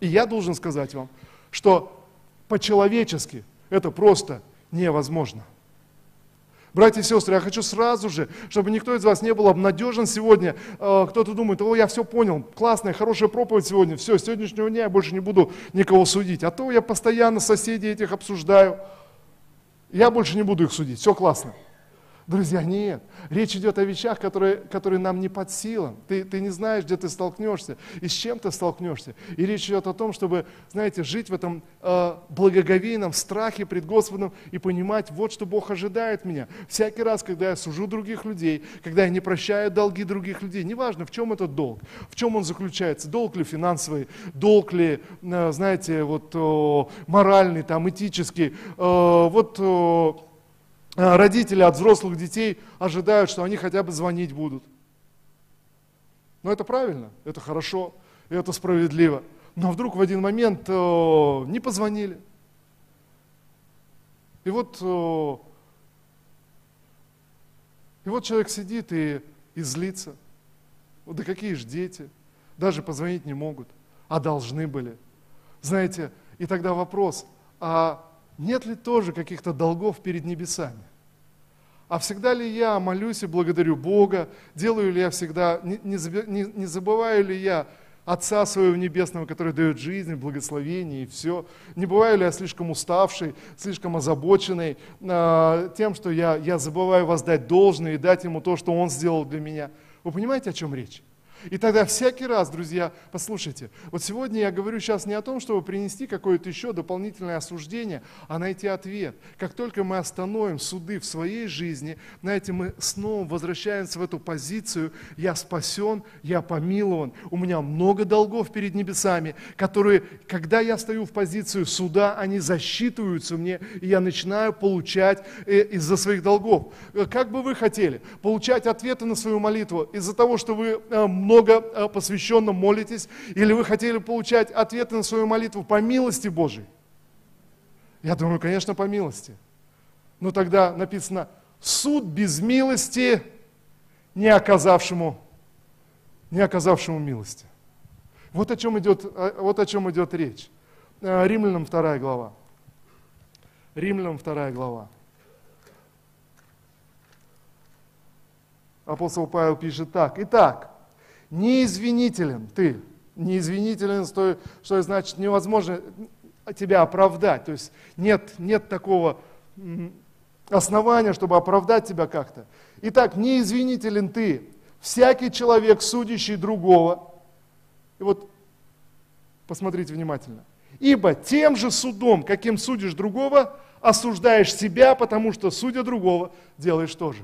И я должен сказать вам, что по-человечески это просто невозможно. Братья и сестры, я хочу сразу же, чтобы никто из вас не был обнадежен сегодня. Э, кто-то думает, о, я все понял, классная, хорошая проповедь сегодня, все, с сегодняшнего дня я больше не буду никого судить. А то я постоянно соседей этих обсуждаю. Я больше не буду их судить, все классно. Друзья, нет. Речь идет о вещах, которые, которые нам не под силам. Ты, ты не знаешь, где ты столкнешься и с чем ты столкнешься. И речь идет о том, чтобы, знаете, жить в этом э, благоговейном страхе пред Господом и понимать, вот что Бог ожидает меня. Всякий раз, когда я сужу других людей, когда я не прощаю долги других людей, неважно, в чем этот долг, в чем он заключается, долг ли финансовый, долг ли, э, знаете, вот э, моральный, там, этический, э, вот... Э, родители от взрослых детей ожидают, что они хотя бы звонить будут. Но это правильно, это хорошо, это справедливо. Но вдруг в один момент э, не позвонили. И вот, э, и вот человек сидит и, и злится. Вот да какие же дети, даже позвонить не могут, а должны были. Знаете, и тогда вопрос, а нет ли тоже каких-то долгов перед небесами? А всегда ли я молюсь и благодарю Бога? Делаю ли я всегда, не, не, не забываю ли я Отца Своего Небесного, который дает жизнь, благословение и все? Не бываю ли я слишком уставший, слишком озабоченный э, тем, что я, я забываю воздать должное и дать Ему то, что Он сделал для меня? Вы понимаете, о чем речь? И тогда всякий раз, друзья, послушайте, вот сегодня я говорю сейчас не о том, чтобы принести какое-то еще дополнительное осуждение, а найти ответ. Как только мы остановим суды в своей жизни, знаете, мы снова возвращаемся в эту позицию, я спасен, я помилован, у меня много долгов перед небесами, которые, когда я стою в позицию суда, они засчитываются мне, и я начинаю получать э, из-за своих долгов. Э, как бы вы хотели? Получать ответы на свою молитву из-за того, что вы э, много э, посвященно молитесь, или вы хотели получать ответы на свою молитву по милости Божией? Я думаю, конечно, по милости. Но тогда написано, суд без милости не оказавшему, не оказавшему милости. Вот о чем идет, э, вот о чем идет речь. Э, Римлянам 2 глава. Римлянам 2 глава. Апостол Павел пишет так. Итак, неизвинителен ты. Неизвинителен, что, значит невозможно тебя оправдать. То есть нет, нет такого основания, чтобы оправдать тебя как-то. Итак, неизвинителен ты, всякий человек, судящий другого. И вот посмотрите внимательно. Ибо тем же судом, каким судишь другого, осуждаешь себя, потому что, судя другого, делаешь тоже.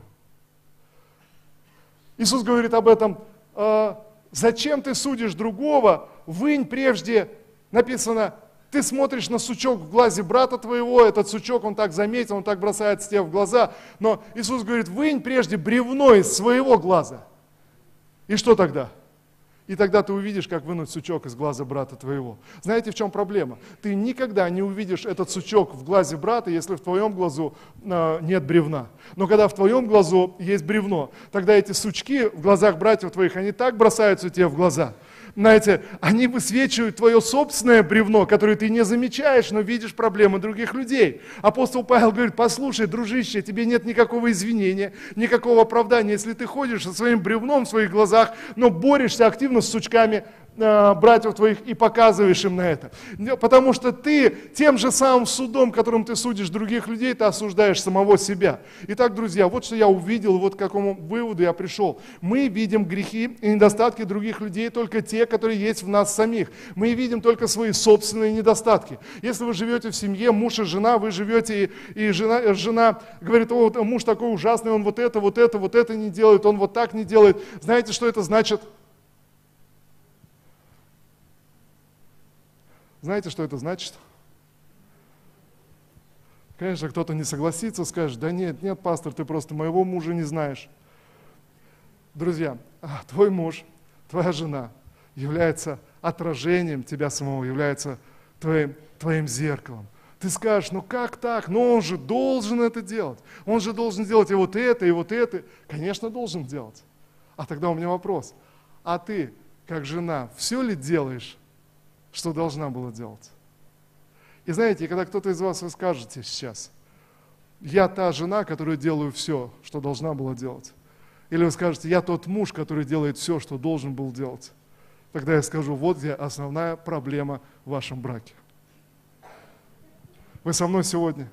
Иисус говорит об этом, э, зачем ты судишь другого, вынь прежде, написано, ты смотришь на сучок в глазе брата твоего, этот сучок, он так заметил, он так бросается тебе в глаза, но Иисус говорит, вынь прежде бревно из своего глаза. И что тогда? И тогда ты увидишь, как вынуть сучок из глаза брата твоего. Знаете, в чем проблема? Ты никогда не увидишь этот сучок в глазе брата, если в твоем глазу э, нет бревна. Но когда в твоем глазу есть бревно, тогда эти сучки в глазах братьев твоих, они так бросаются тебе в глаза – знаете, они высвечивают твое собственное бревно, которое ты не замечаешь, но видишь проблемы других людей. Апостол Павел говорит, послушай, дружище, тебе нет никакого извинения, никакого оправдания, если ты ходишь со своим бревном в своих глазах, но борешься активно с сучками Э, братьев твоих и показываешь им на это. Потому что ты тем же самым судом, которым ты судишь других людей, ты осуждаешь самого себя. Итак, друзья, вот что я увидел, вот к какому выводу я пришел. Мы видим грехи и недостатки других людей только те, которые есть в нас самих. Мы видим только свои собственные недостатки. Если вы живете в семье, муж и жена, вы живете, и, и жена, жена говорит, о, муж такой ужасный, он вот это, вот это, вот это не делает, он вот так не делает. Знаете, что это значит? Знаете, что это значит? Конечно, кто-то не согласится, скажет, да нет, нет, пастор, ты просто моего мужа не знаешь. Друзья, а, твой муж, твоя жена является отражением тебя самого, является твоим, твоим зеркалом. Ты скажешь, ну как так? Ну он же должен это делать. Он же должен делать и вот это, и вот это. Конечно, должен делать. А тогда у меня вопрос. А ты, как жена, все ли делаешь что должна была делать. И знаете, когда кто-то из вас вы скажете сейчас, я та жена, которая делаю все, что должна была делать. Или вы скажете, я тот муж, который делает все, что должен был делать. Тогда я скажу, вот где основная проблема в вашем браке. Вы со мной сегодня?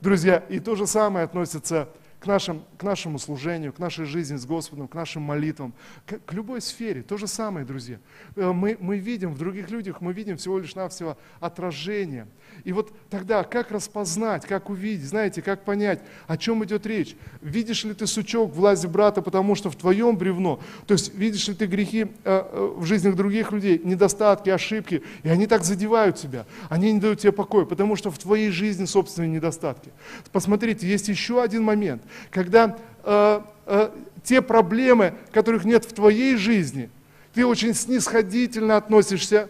Друзья, и то же самое относится к, нашим, к нашему служению, к нашей жизни с Господом, к нашим молитвам, к, к любой сфере. То же самое, друзья. Э, мы, мы видим в других людях, мы видим всего лишь навсего отражение. И вот тогда как распознать, как увидеть, знаете, как понять, о чем идет речь? Видишь ли ты сучок в власти брата, потому что в твоем бревно? То есть видишь ли ты грехи э, э, в жизнях других людей, недостатки, ошибки, и они так задевают тебя, они не дают тебе покоя, потому что в твоей жизни собственные недостатки. Посмотрите, есть еще один момент – когда э, э, те проблемы, которых нет в твоей жизни, ты очень снисходительно относишься,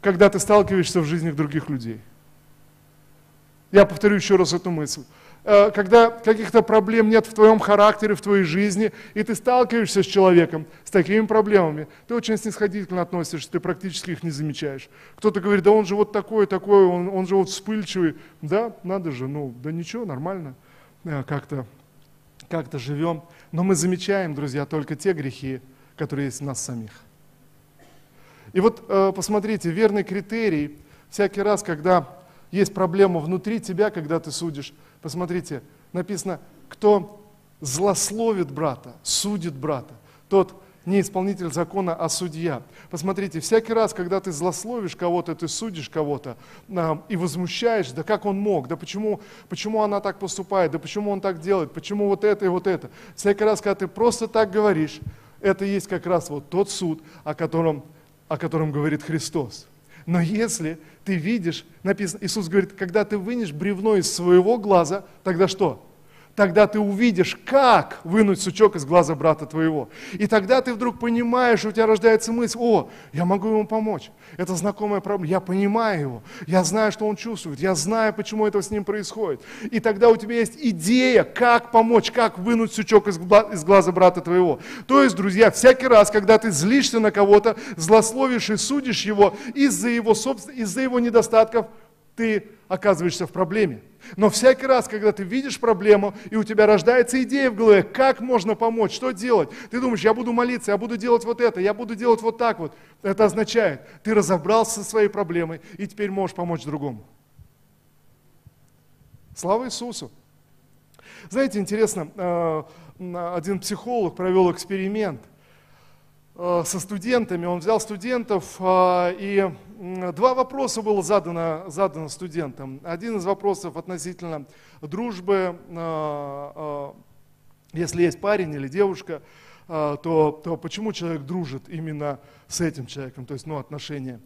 когда ты сталкиваешься в жизни других людей. Я повторю еще раз эту мысль. Э, когда каких-то проблем нет в твоем характере, в твоей жизни, и ты сталкиваешься с человеком с такими проблемами, ты очень снисходительно относишься, ты практически их не замечаешь. Кто-то говорит, да он же вот такой, такой, он, он же вот вспыльчивый. Да, надо же, ну, да ничего, нормально. Э, как-то как живем. Но мы замечаем, друзья, только те грехи, которые есть в нас самих. И вот э, посмотрите, верный критерий, всякий раз, когда есть проблема внутри тебя, когда ты судишь, посмотрите, написано, кто злословит брата, судит брата, тот не исполнитель закона, а судья. Посмотрите, всякий раз, когда ты злословишь кого-то, ты судишь кого-то а, и возмущаешь, да как он мог, да почему, почему она так поступает, да почему он так делает, почему вот это и вот это. Всякий раз, когда ты просто так говоришь, это есть как раз вот тот суд, о котором, о котором говорит Христос. Но если ты видишь, написано, Иисус говорит, когда ты вынешь бревно из своего глаза, тогда что? Тогда ты увидишь, как вынуть сучок из глаза брата твоего. И тогда ты вдруг понимаешь, у тебя рождается мысль, о, я могу ему помочь. Это знакомая проблема, я понимаю его, я знаю, что он чувствует, я знаю, почему это с ним происходит. И тогда у тебя есть идея, как помочь, как вынуть сучок из глаза брата твоего. То есть, друзья, всякий раз, когда ты злишься на кого-то, злословишь и судишь его из-за его, из-за его недостатков, ты оказываешься в проблеме. Но всякий раз, когда ты видишь проблему, и у тебя рождается идея в голове, как можно помочь, что делать, ты думаешь, я буду молиться, я буду делать вот это, я буду делать вот так вот. Это означает, ты разобрался со своей проблемой, и теперь можешь помочь другому. Слава Иисусу! Знаете, интересно, э, один психолог провел эксперимент. Э, со студентами, он взял студентов, э, и два вопроса было задано, задано студентам. Один из вопросов относительно дружбы, если есть парень или девушка, то, то почему человек дружит именно с этим человеком, то есть ну, отношения.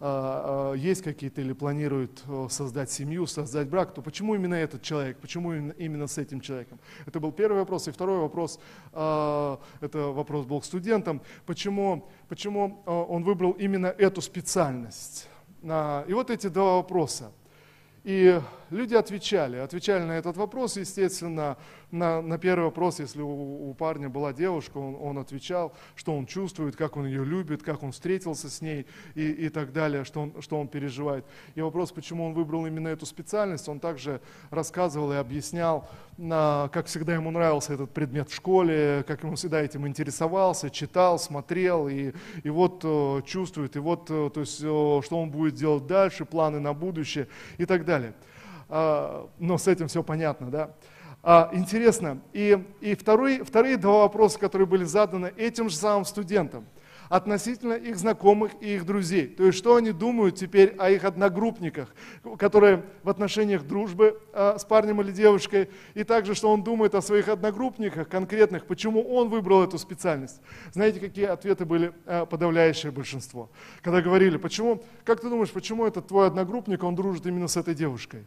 А, а, есть какие-то или планируют создать семью, создать брак, то почему именно этот человек, почему именно с этим человеком? Это был первый вопрос. И второй вопрос, а, это вопрос был к студентам, почему, почему он выбрал именно эту специальность? И вот эти два вопроса. И люди отвечали, отвечали на этот вопрос, естественно, на, на первый вопрос, если у, у парня была девушка, он, он отвечал, что он чувствует, как он ее любит, как он встретился с ней и, и так далее, что он, что он переживает. И вопрос, почему он выбрал именно эту специальность, он также рассказывал и объяснял, на, как всегда ему нравился этот предмет в школе, как ему всегда этим интересовался, читал, смотрел, и, и вот э, чувствует, и вот, э, то есть, э, что он будет делать дальше, планы на будущее и так далее. А, но с этим все понятно, да? А, интересно, и, и второй, вторые два вопроса, которые были заданы этим же самым студентам, относительно их знакомых и их друзей. То есть, что они думают теперь о их одногруппниках, которые в отношениях дружбы э, с парнем или девушкой, и также, что он думает о своих одногруппниках конкретных, почему он выбрал эту специальность. Знаете, какие ответы были э, подавляющее большинство? Когда говорили, почему, как ты думаешь, почему этот твой одногруппник, он дружит именно с этой девушкой?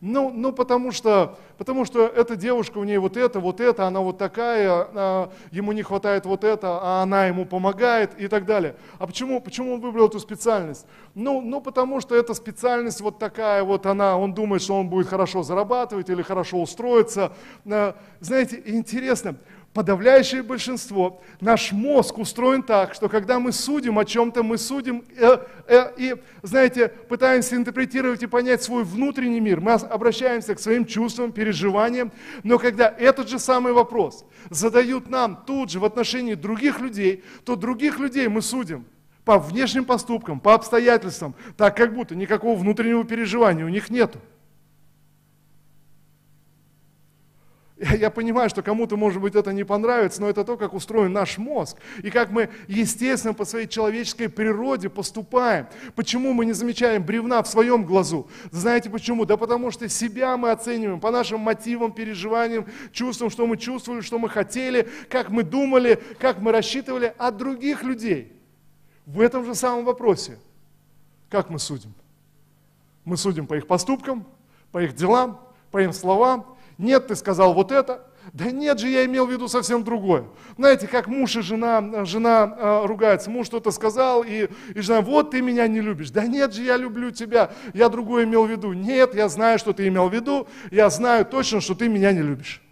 Ну, ну потому, что, потому что эта девушка, у нее вот это, вот это, она вот такая, а, ему не хватает вот это, а она ему помогает и так далее. А почему, почему он выбрал эту специальность? Ну, ну, потому что эта специальность вот такая вот она, он думает, что он будет хорошо зарабатывать или хорошо устроиться. А, знаете, интересно, подавляющее большинство, наш мозг устроен так, что когда мы судим о чем-то, мы судим э, э, и, знаете, пытаемся интерпретировать и понять свой внутренний мир. Мы обращаемся к своим чувствам, переживаниям, но когда этот же самый вопрос задают нам тут же в отношении других людей, то других людей мы судим по внешним поступкам, по обстоятельствам, так как будто никакого внутреннего переживания у них нету. Я, понимаю, что кому-то, может быть, это не понравится, но это то, как устроен наш мозг. И как мы, естественно, по своей человеческой природе поступаем. Почему мы не замечаем бревна в своем глазу? Знаете почему? Да потому что себя мы оцениваем по нашим мотивам, переживаниям, чувствам, что мы чувствовали, что мы хотели, как мы думали, как мы рассчитывали от других людей. В этом же самом вопросе. Как мы судим? Мы судим по их поступкам, по их делам, по им словам, нет, ты сказал вот это. Да нет же, я имел в виду совсем другое. Знаете, как муж и жена, жена э, ругаются. Муж что-то сказал, и, и жена, вот ты меня не любишь. Да нет же, я люблю тебя, я другое имел в виду. Нет, я знаю, что ты имел в виду, я знаю точно, что ты меня не любишь.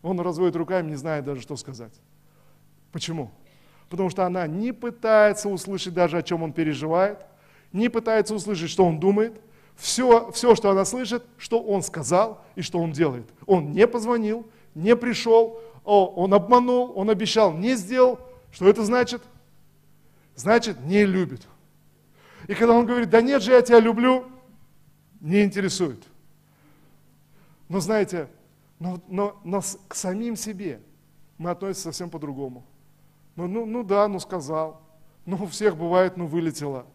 Он разводит руками, не знает даже, что сказать. Почему? Потому что она не пытается услышать даже, о чем он переживает, не пытается услышать, что он думает, все, все, что она слышит, что он сказал и что он делает. Он не позвонил, не пришел, он обманул, он обещал, не сделал. Что это значит? Значит, не любит. И когда он говорит, да нет же, я тебя люблю, не интересует. Но знаете, но, но, но к самим себе мы относимся совсем по-другому. Ну, ну, ну да, ну сказал. Ну у всех бывает, ну вылетело.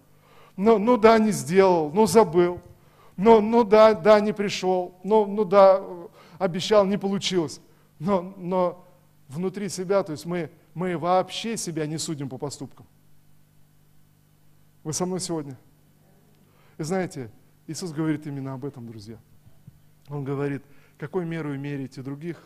Ну, ну да, не сделал, ну забыл. Ну, ну да, да, не пришел, ну, ну да, обещал, не получилось. Но, но внутри себя, то есть мы, мы вообще себя не судим по поступкам. Вы со мной сегодня? И знаете, Иисус говорит именно об этом, друзья. Он говорит, какой меру мерите других,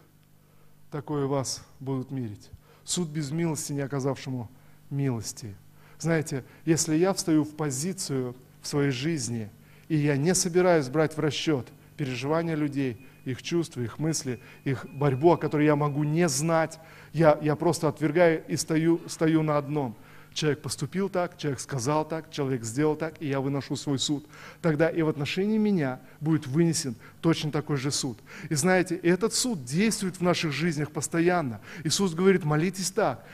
такое вас будут мерить. Суд без милости, не оказавшему милости. Знаете, если я встаю в позицию в своей жизни – и я не собираюсь брать в расчет переживания людей, их чувства, их мысли, их борьбу, о которой я могу не знать. Я, я просто отвергаю и стою, стою на одном. человек поступил так, человек сказал так, человек сделал так, и я выношу свой суд. Тогда и в отношении меня будет вынесен точно такой же суд. И знаете, этот суд действует в наших жизнях постоянно. Иисус говорит, молитесь так,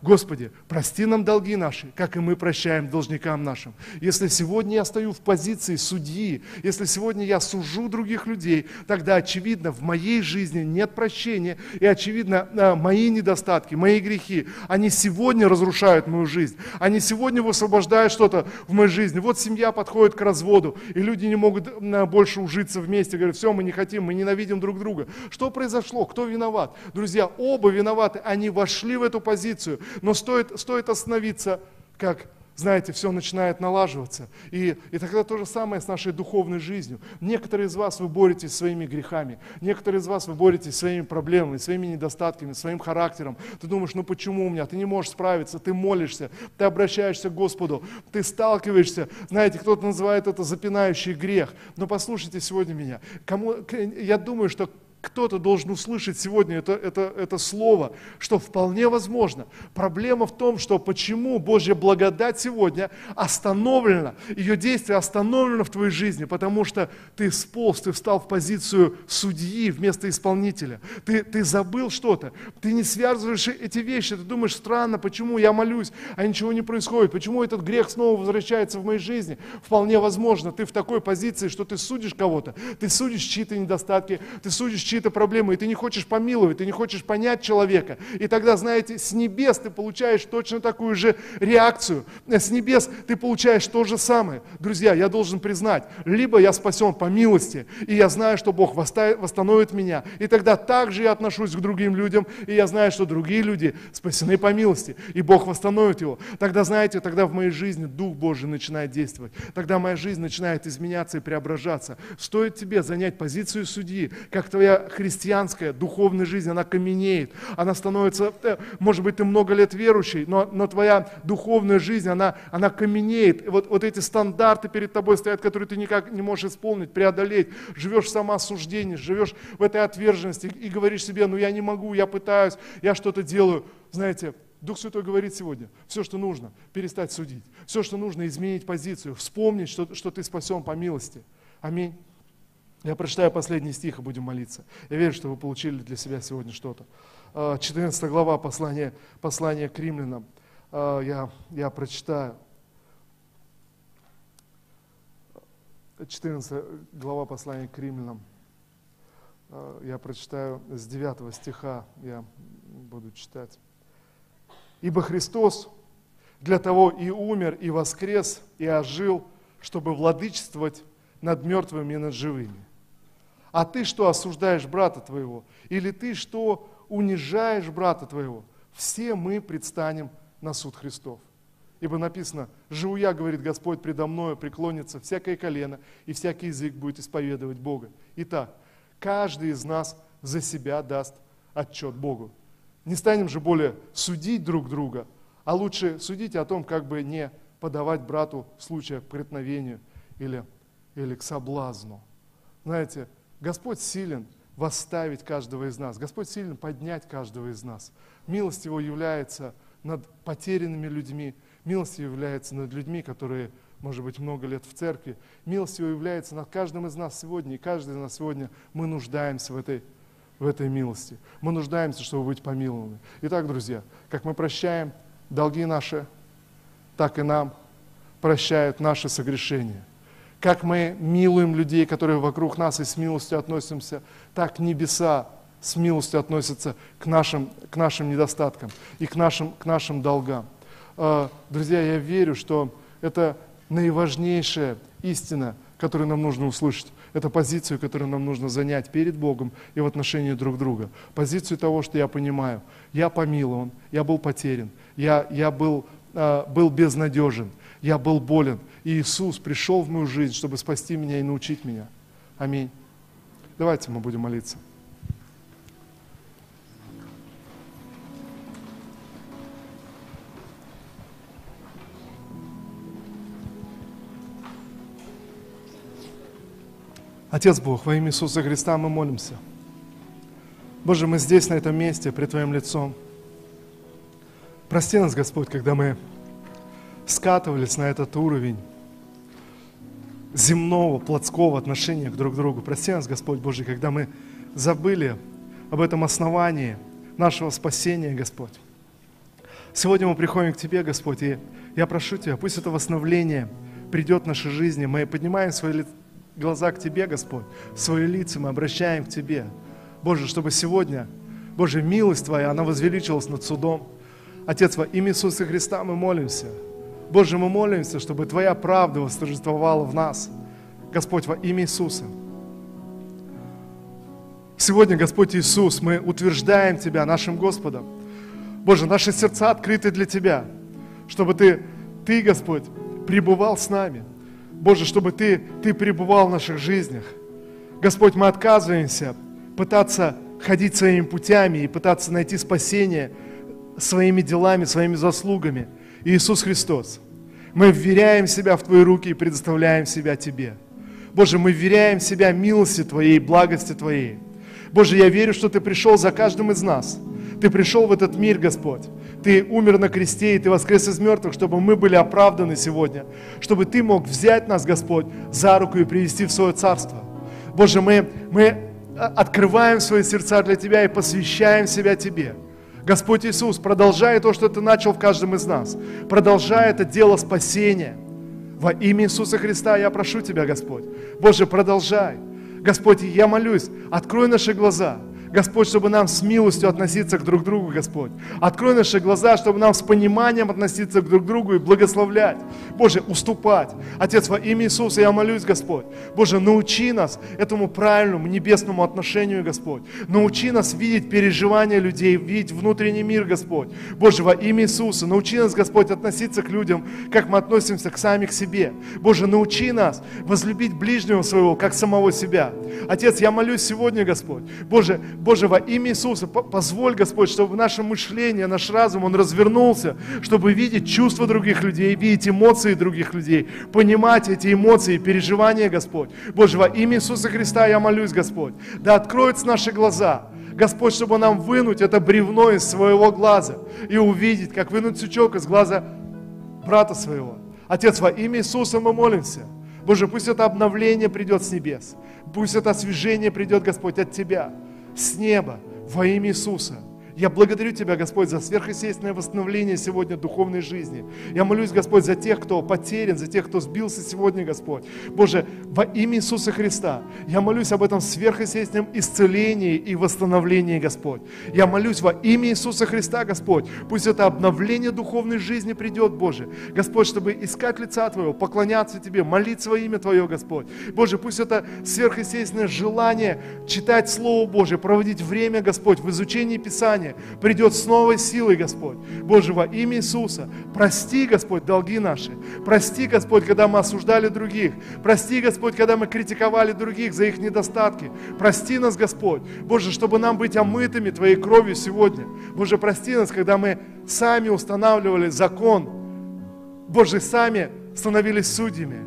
Господи, прости нам долги наши, как и мы прощаем должникам нашим. Если сегодня я стою в позиции судьи, если сегодня я сужу других людей, тогда, очевидно, в моей жизни нет прощения, и, очевидно, а, мои недостатки, мои грехи, они сегодня разрушают мою жизнь, они сегодня высвобождают что-то в моей жизни. Вот семья подходит к разводу, и люди не могут больше ужиться вместе, говорят, все, мы не хотим, мы ненавидим друг друга. Что произошло? Кто виноват? Друзья, оба виноваты, они вошли в эту позицию, но стоит, стоит остановиться, как знаете, все начинает налаживаться. И, и тогда то же самое с нашей духовной жизнью. Некоторые из вас, вы боретесь своими грехами. Некоторые из вас, вы боретесь своими проблемами, своими недостатками, своим характером. Ты думаешь, ну почему у меня? Ты не можешь справиться, ты молишься, ты обращаешься к Господу, ты сталкиваешься. Знаете, кто-то называет это запинающий грех. Но послушайте сегодня меня. Кому, я думаю, что кто-то должен услышать сегодня это, это, это слово, что вполне возможно. Проблема в том, что почему Божья благодать сегодня остановлена, ее действие остановлено в твоей жизни, потому что ты сполз, ты встал в позицию судьи вместо исполнителя. Ты, ты забыл что-то, ты не связываешь эти вещи, ты думаешь, странно, почему я молюсь, а ничего не происходит, почему этот грех снова возвращается в моей жизни. Вполне возможно, ты в такой позиции, что ты судишь кого-то, ты судишь чьи-то недостатки, ты судишь чьи-то проблемы, и ты не хочешь помиловать, ты не хочешь понять человека. И тогда, знаете, с небес ты получаешь точно такую же реакцию. С небес ты получаешь то же самое. Друзья, я должен признать, либо я спасен по милости, и я знаю, что Бог восстановит меня. И тогда также я отношусь к другим людям, и я знаю, что другие люди спасены по милости, и Бог восстановит его. Тогда, знаете, тогда в моей жизни Дух Божий начинает действовать. Тогда моя жизнь начинает изменяться и преображаться. Стоит тебе занять позицию судьи, как твоя христианская духовная жизнь, она каменеет, она становится, э, может быть, ты много лет верующий, но, но твоя духовная жизнь, она, она каменеет. Вот, вот эти стандарты перед тобой стоят, которые ты никак не можешь исполнить, преодолеть. Живешь в самоосуждении, живешь в этой отверженности и говоришь себе, ну я не могу, я пытаюсь, я что-то делаю. Знаете, Дух Святой говорит сегодня, все, что нужно, перестать судить. Все, что нужно, изменить позицию, вспомнить, что, что ты спасен по милости. Аминь. Я прочитаю последний стих и будем молиться. Я верю, что вы получили для себя сегодня что-то. 14 а, глава послания, послания к римлянам. А, я, я прочитаю. 14 глава послания к римлянам. А, я прочитаю с 9 стиха, я буду читать. «Ибо Христос для того и умер, и воскрес, и ожил, чтобы владычествовать над мертвыми и над живыми. А ты что осуждаешь брата твоего? Или ты что унижаешь брата твоего? Все мы предстанем на суд Христов. Ибо написано, живу я, говорит Господь, предо мною преклонится всякое колено, и всякий язык будет исповедовать Бога. Итак, каждый из нас за себя даст отчет Богу. Не станем же более судить друг друга, а лучше судить о том, как бы не подавать брату случая к преткновению или, или к соблазну. Знаете, Господь силен восставить каждого из нас. Господь силен поднять каждого из нас. Милость Его является над потерянными людьми. Милость Его является над людьми, которые, может быть, много лет в церкви. Милость Его является над каждым из нас сегодня. И каждый из нас сегодня мы нуждаемся в этой, в этой милости. Мы нуждаемся, чтобы быть помилованы. Итак, друзья, как мы прощаем долги наши, так и нам прощают наши согрешения. Как мы милуем людей, которые вокруг нас, и с милостью относимся, так небеса с милостью относятся к нашим, к нашим недостаткам и к нашим, к нашим долгам. А, друзья, я верю, что это наиважнейшая истина, которую нам нужно услышать. Это позицию, которую нам нужно занять перед Богом и в отношении друг друга. Позицию того, что я понимаю. Я помилован, я был потерян, я, я был, а, был безнадежен, я был болен. И Иисус пришел в мою жизнь, чтобы спасти меня и научить меня. Аминь. Давайте мы будем молиться. Отец Бог, во имя Иисуса Христа мы молимся. Боже, мы здесь, на этом месте, при Твоем лицом. Прости нас, Господь, когда мы скатывались на этот уровень земного, плотского отношения к друг другу. Прости нас, Господь Божий, когда мы забыли об этом основании нашего спасения, Господь. Сегодня мы приходим к Тебе, Господь, и я прошу Тебя, пусть это восстановление придет в нашей жизни. Мы поднимаем свои глаза к Тебе, Господь, свои лица мы обращаем к Тебе. Боже, чтобы сегодня, Боже, милость Твоя, она возвеличилась над судом. Отец, во имя Иисуса Христа мы молимся. Боже, мы молимся, чтобы Твоя правда восторжествовала в нас. Господь, во имя Иисуса. Сегодня, Господь Иисус, мы утверждаем Тебя нашим Господом. Боже, наши сердца открыты для Тебя, чтобы Ты, Ты, Господь, пребывал с нами. Боже, чтобы Ты, Ты пребывал в наших жизнях. Господь, мы отказываемся пытаться ходить своими путями и пытаться найти спасение своими делами, своими заслугами. Иисус Христос, мы вверяем себя в Твои руки и предоставляем себя Тебе. Боже, мы вверяем себя милости Твоей, благости Твоей. Боже, я верю, что Ты пришел за каждым из нас. Ты пришел в этот мир, Господь. Ты умер на кресте, и Ты воскрес из мертвых, чтобы мы были оправданы сегодня. Чтобы Ты мог взять нас, Господь, за руку и привести в свое царство. Боже, мы, мы открываем свои сердца для Тебя и посвящаем себя Тебе. Господь Иисус, продолжай то, что Ты начал в каждом из нас. Продолжай это дело спасения. Во имя Иисуса Христа я прошу Тебя, Господь. Боже, продолжай. Господь, я молюсь, открой наши глаза – Господь, чтобы нам с милостью относиться к друг другу, Господь. Открой наши глаза, чтобы нам с пониманием относиться к друг другу и благословлять. Боже, уступать. Отец, во имя Иисуса я молюсь, Господь. Боже, научи нас этому правильному небесному отношению, Господь. Научи нас видеть переживания людей, видеть внутренний мир, Господь. Боже, во имя Иисуса, научи нас, Господь, относиться к людям, как мы относимся к сами к себе. Боже, научи нас возлюбить ближнего своего, как самого себя. Отец, я молюсь сегодня, Господь. Боже, Боже, во имя Иисуса, позволь, Господь, чтобы наше мышление, наш разум, он развернулся, чтобы видеть чувства других людей, видеть эмоции других людей, понимать эти эмоции, переживания, Господь. Боже, во имя Иисуса Христа я молюсь, Господь, да откроются наши глаза, Господь, чтобы нам вынуть это бревно из своего глаза и увидеть, как вынуть сучок из глаза брата своего. Отец, во имя Иисуса мы молимся. Боже, пусть это обновление придет с небес. Пусть это освежение придет, Господь, от Тебя с неба во имя Иисуса. Я благодарю Тебя, Господь, за сверхъестественное восстановление сегодня духовной жизни. Я молюсь, Господь, за тех, кто потерян, за тех, кто сбился сегодня, Господь. Боже, во имя Иисуса Христа, я молюсь об этом сверхъестественном исцелении и восстановлении, Господь. Я молюсь во имя Иисуса Христа, Господь. Пусть это обновление духовной жизни придет, Боже. Господь, чтобы искать лица Твоего, поклоняться Тебе, молить во имя Твое, Господь. Боже, пусть это сверхъестественное желание читать Слово Божие, проводить время, Господь, в изучении Писания, Писание придет с новой силой, Господь. Боже, во имя Иисуса, прости, Господь, долги наши. Прости, Господь, когда мы осуждали других. Прости, Господь, когда мы критиковали других за их недостатки. Прости нас, Господь. Боже, чтобы нам быть омытыми Твоей кровью сегодня. Боже, прости нас, когда мы сами устанавливали закон. Боже, сами становились судьями.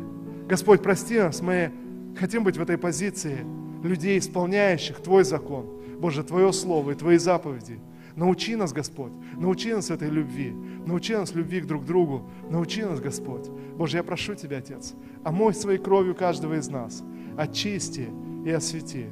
Господь, прости нас, мы хотим быть в этой позиции людей, исполняющих Твой закон. Боже, Твое Слово и Твои заповеди. Научи нас, Господь, научи нас этой любви, научи нас любви к друг другу, научи нас, Господь. Боже, я прошу Тебя, Отец, омой своей кровью каждого из нас, очисти и освети.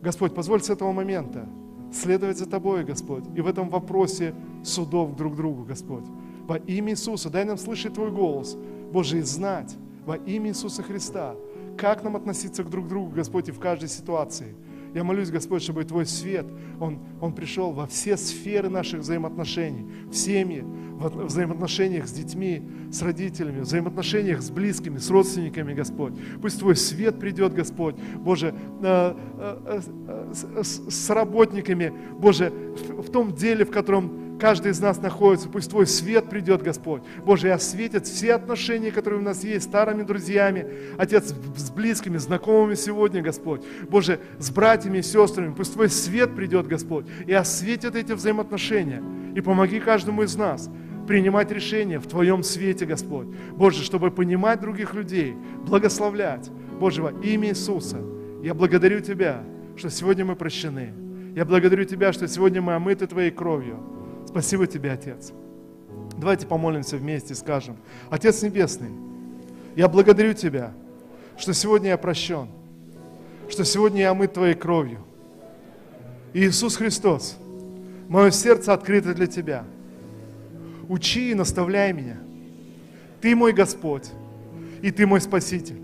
Господь, позволь с этого момента следовать за Тобой, Господь, и в этом вопросе судов друг другу, Господь. Во имя Иисуса дай нам слышать Твой голос, Боже, и знать во имя Иисуса Христа, как нам относиться к друг другу, Господь, и в каждой ситуации – я молюсь, Господь, чтобы Твой свет, он, он пришел во все сферы наших взаимоотношений, в семьи, в взаимоотношениях с детьми, с родителями, в взаимоотношениях с близкими, с родственниками, Господь. Пусть Твой свет придет, Господь, Боже, э, э, э, с работниками, Боже, в том деле, в котором каждый из нас находится. Пусть Твой свет придет, Господь. Боже, и осветит все отношения, которые у нас есть, старыми друзьями, Отец, с близкими, знакомыми сегодня, Господь. Боже, с братьями и сестрами. Пусть Твой свет придет, Господь, и осветит эти взаимоотношения. И помоги каждому из нас принимать решения в Твоем свете, Господь. Боже, чтобы понимать других людей, благословлять. Боже, во имя Иисуса, я благодарю Тебя, что сегодня мы прощены. Я благодарю Тебя, что сегодня мы омыты Твоей кровью. Спасибо Тебе, Отец. Давайте помолимся вместе и скажем, Отец Небесный, я благодарю Тебя, что сегодня я прощен, что сегодня я омыт Твоей кровью. И Иисус Христос, мое сердце открыто для Тебя. Учи и наставляй меня. Ты мой Господь, и Ты мой Спаситель.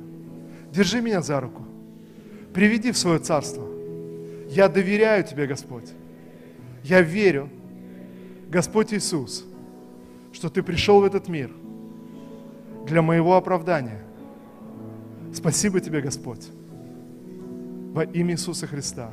Держи меня за руку, приведи в свое царство. Я доверяю Тебе, Господь. Я верю, Господь Иисус, что Ты пришел в этот мир для моего оправдания. Спасибо Тебе, Господь, во имя Иисуса Христа.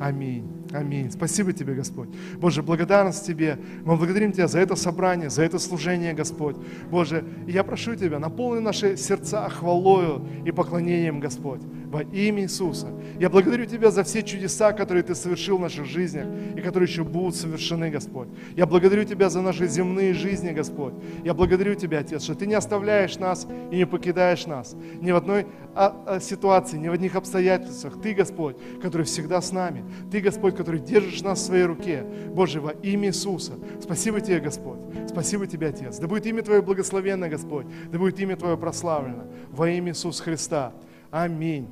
Аминь. Аминь. Спасибо Тебе, Господь. Боже, благодарность Тебе. Мы благодарим Тебя за это собрание, за это служение, Господь. Боже, и я прошу Тебя, наполни наши сердца хвалою и поклонением, Господь во имя Иисуса. Я благодарю Тебя за все чудеса, которые Ты совершил в наших жизнях и которые еще будут совершены, Господь. Я благодарю Тебя за наши земные жизни, Господь. Я благодарю Тебя, Отец, что Ты не оставляешь нас и не покидаешь нас ни в одной а, а, ситуации, ни в одних обстоятельствах. Ты, Господь, который всегда с нами. Ты, Господь, который держишь нас в своей руке. Боже, во имя Иисуса. Спасибо Тебе, Господь. Спасибо Тебе, Отец. Да будет имя Твое благословенно, Господь. Да будет имя Твое прославлено. Во имя Иисуса Христа. Amém.